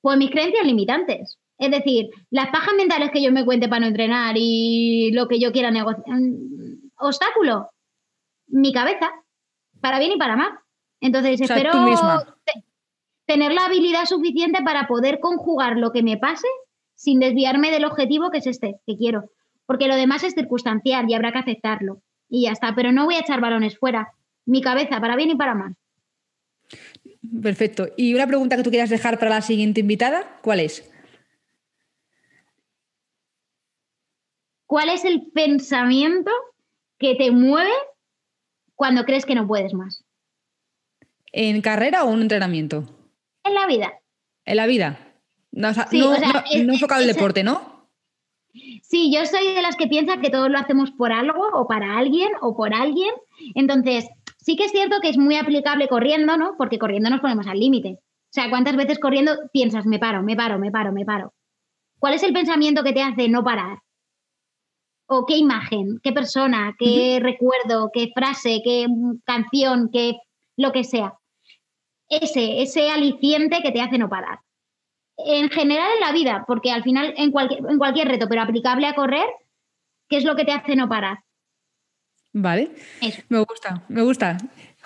Pues mis creencias limitantes. Es decir, las pajas mentales que yo me cuente para no entrenar y lo que yo quiera negociar. Mm, obstáculo, mi cabeza, para bien y para mal. Entonces, espero tener la habilidad suficiente para poder conjugar lo que me pase sin desviarme del objetivo que es este, que quiero. Porque lo demás es circunstancial y habrá que aceptarlo. Y ya está, pero no voy a echar balones fuera. Mi cabeza, para bien y para mal.
Perfecto. ¿Y una pregunta que tú quieras dejar para la siguiente invitada? ¿Cuál es?
¿Cuál es el pensamiento que te mueve cuando crees que no puedes más?
¿En carrera o en entrenamiento?
En la vida.
En la vida. No, enfocado el deporte, ¿no?
Sí, yo soy de las que piensan que todos lo hacemos por algo o para alguien o por alguien. Entonces, Sí que es cierto que es muy aplicable corriendo, ¿no? Porque corriendo nos ponemos al límite. O sea, ¿cuántas veces corriendo piensas, me paro, me paro, me paro, me paro? ¿Cuál es el pensamiento que te hace no parar? ¿O qué imagen, qué persona, qué recuerdo, qué frase, qué canción, qué lo que sea? Ese, ese aliciente que te hace no parar. En general en la vida, porque al final en cualquier, en cualquier reto, pero aplicable a correr, ¿qué es lo que te hace no parar?
Vale. Me gusta, me gusta.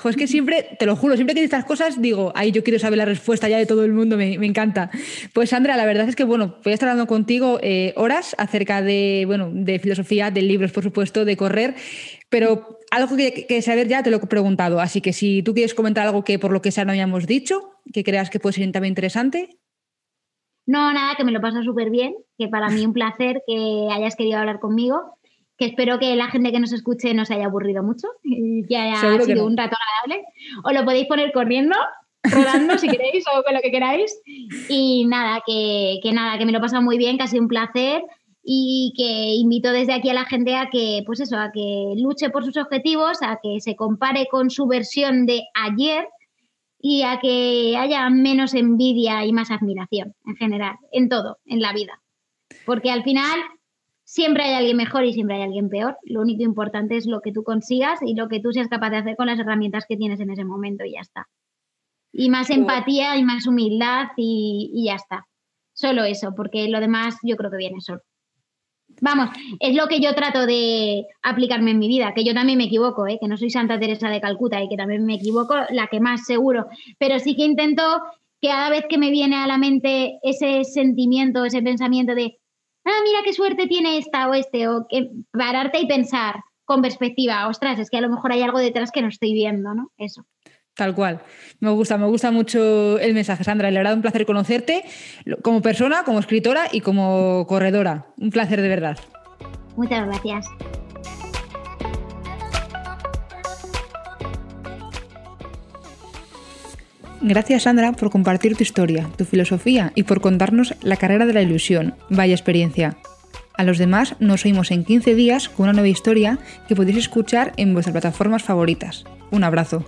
es que siempre, te lo juro, siempre que estas cosas digo, ay, yo quiero saber la respuesta ya de todo el mundo, me, encanta. Pues Sandra, la verdad es que, bueno, voy a estar hablando contigo eh, horas acerca de, bueno, de filosofía, de libros, por supuesto, de correr, pero algo que, que, saber ya te lo he preguntado, así que si tú quieres comentar algo que por lo que sea no habíamos dicho, que creas que puede ser también interesante.
No, nada, que me lo paso súper bien, que para mí un placer que hayas querido hablar conmigo, que espero que la gente que nos escuche no se haya aburrido mucho, que haya sido un rato agradable. O lo podéis poner corriendo, rodando si <laughs> queréis o con lo que queráis. Y nada, que, que nada, que me lo he pasado muy bien, que ha sido un placer y que invito desde aquí a la gente a que, pues eso, a que luche por sus objetivos, a que se compare con su versión de ayer y a que haya menos envidia y más admiración en general, en todo, en la vida. Porque al final siempre hay alguien mejor y siempre hay alguien peor. Lo único importante es lo que tú consigas y lo que tú seas capaz de hacer con las herramientas que tienes en ese momento y ya está. Y más empatía y más humildad y, y ya está. Solo eso, porque lo demás yo creo que viene solo. Vamos, es lo que yo trato de aplicarme en mi vida, que yo también me equivoco, ¿eh? que no soy Santa Teresa de Calcuta y que también me equivoco, la que más seguro, pero sí que intento que cada vez que me viene a la mente ese sentimiento, ese pensamiento de, ah, mira qué suerte tiene esta o este, o que pararte y pensar con perspectiva, ostras, es que a lo mejor hay algo detrás que no estoy viendo, ¿no? Eso.
Tal cual. Me gusta, me gusta mucho el mensaje, Sandra. Le ha dado un placer conocerte como persona, como escritora y como corredora. Un placer de verdad.
Muchas gracias.
Gracias Sandra por compartir tu historia, tu filosofía y por contarnos la carrera de la ilusión. Vaya experiencia. A los demás nos oímos en 15 días con una nueva historia que podéis escuchar en vuestras plataformas favoritas. Un abrazo.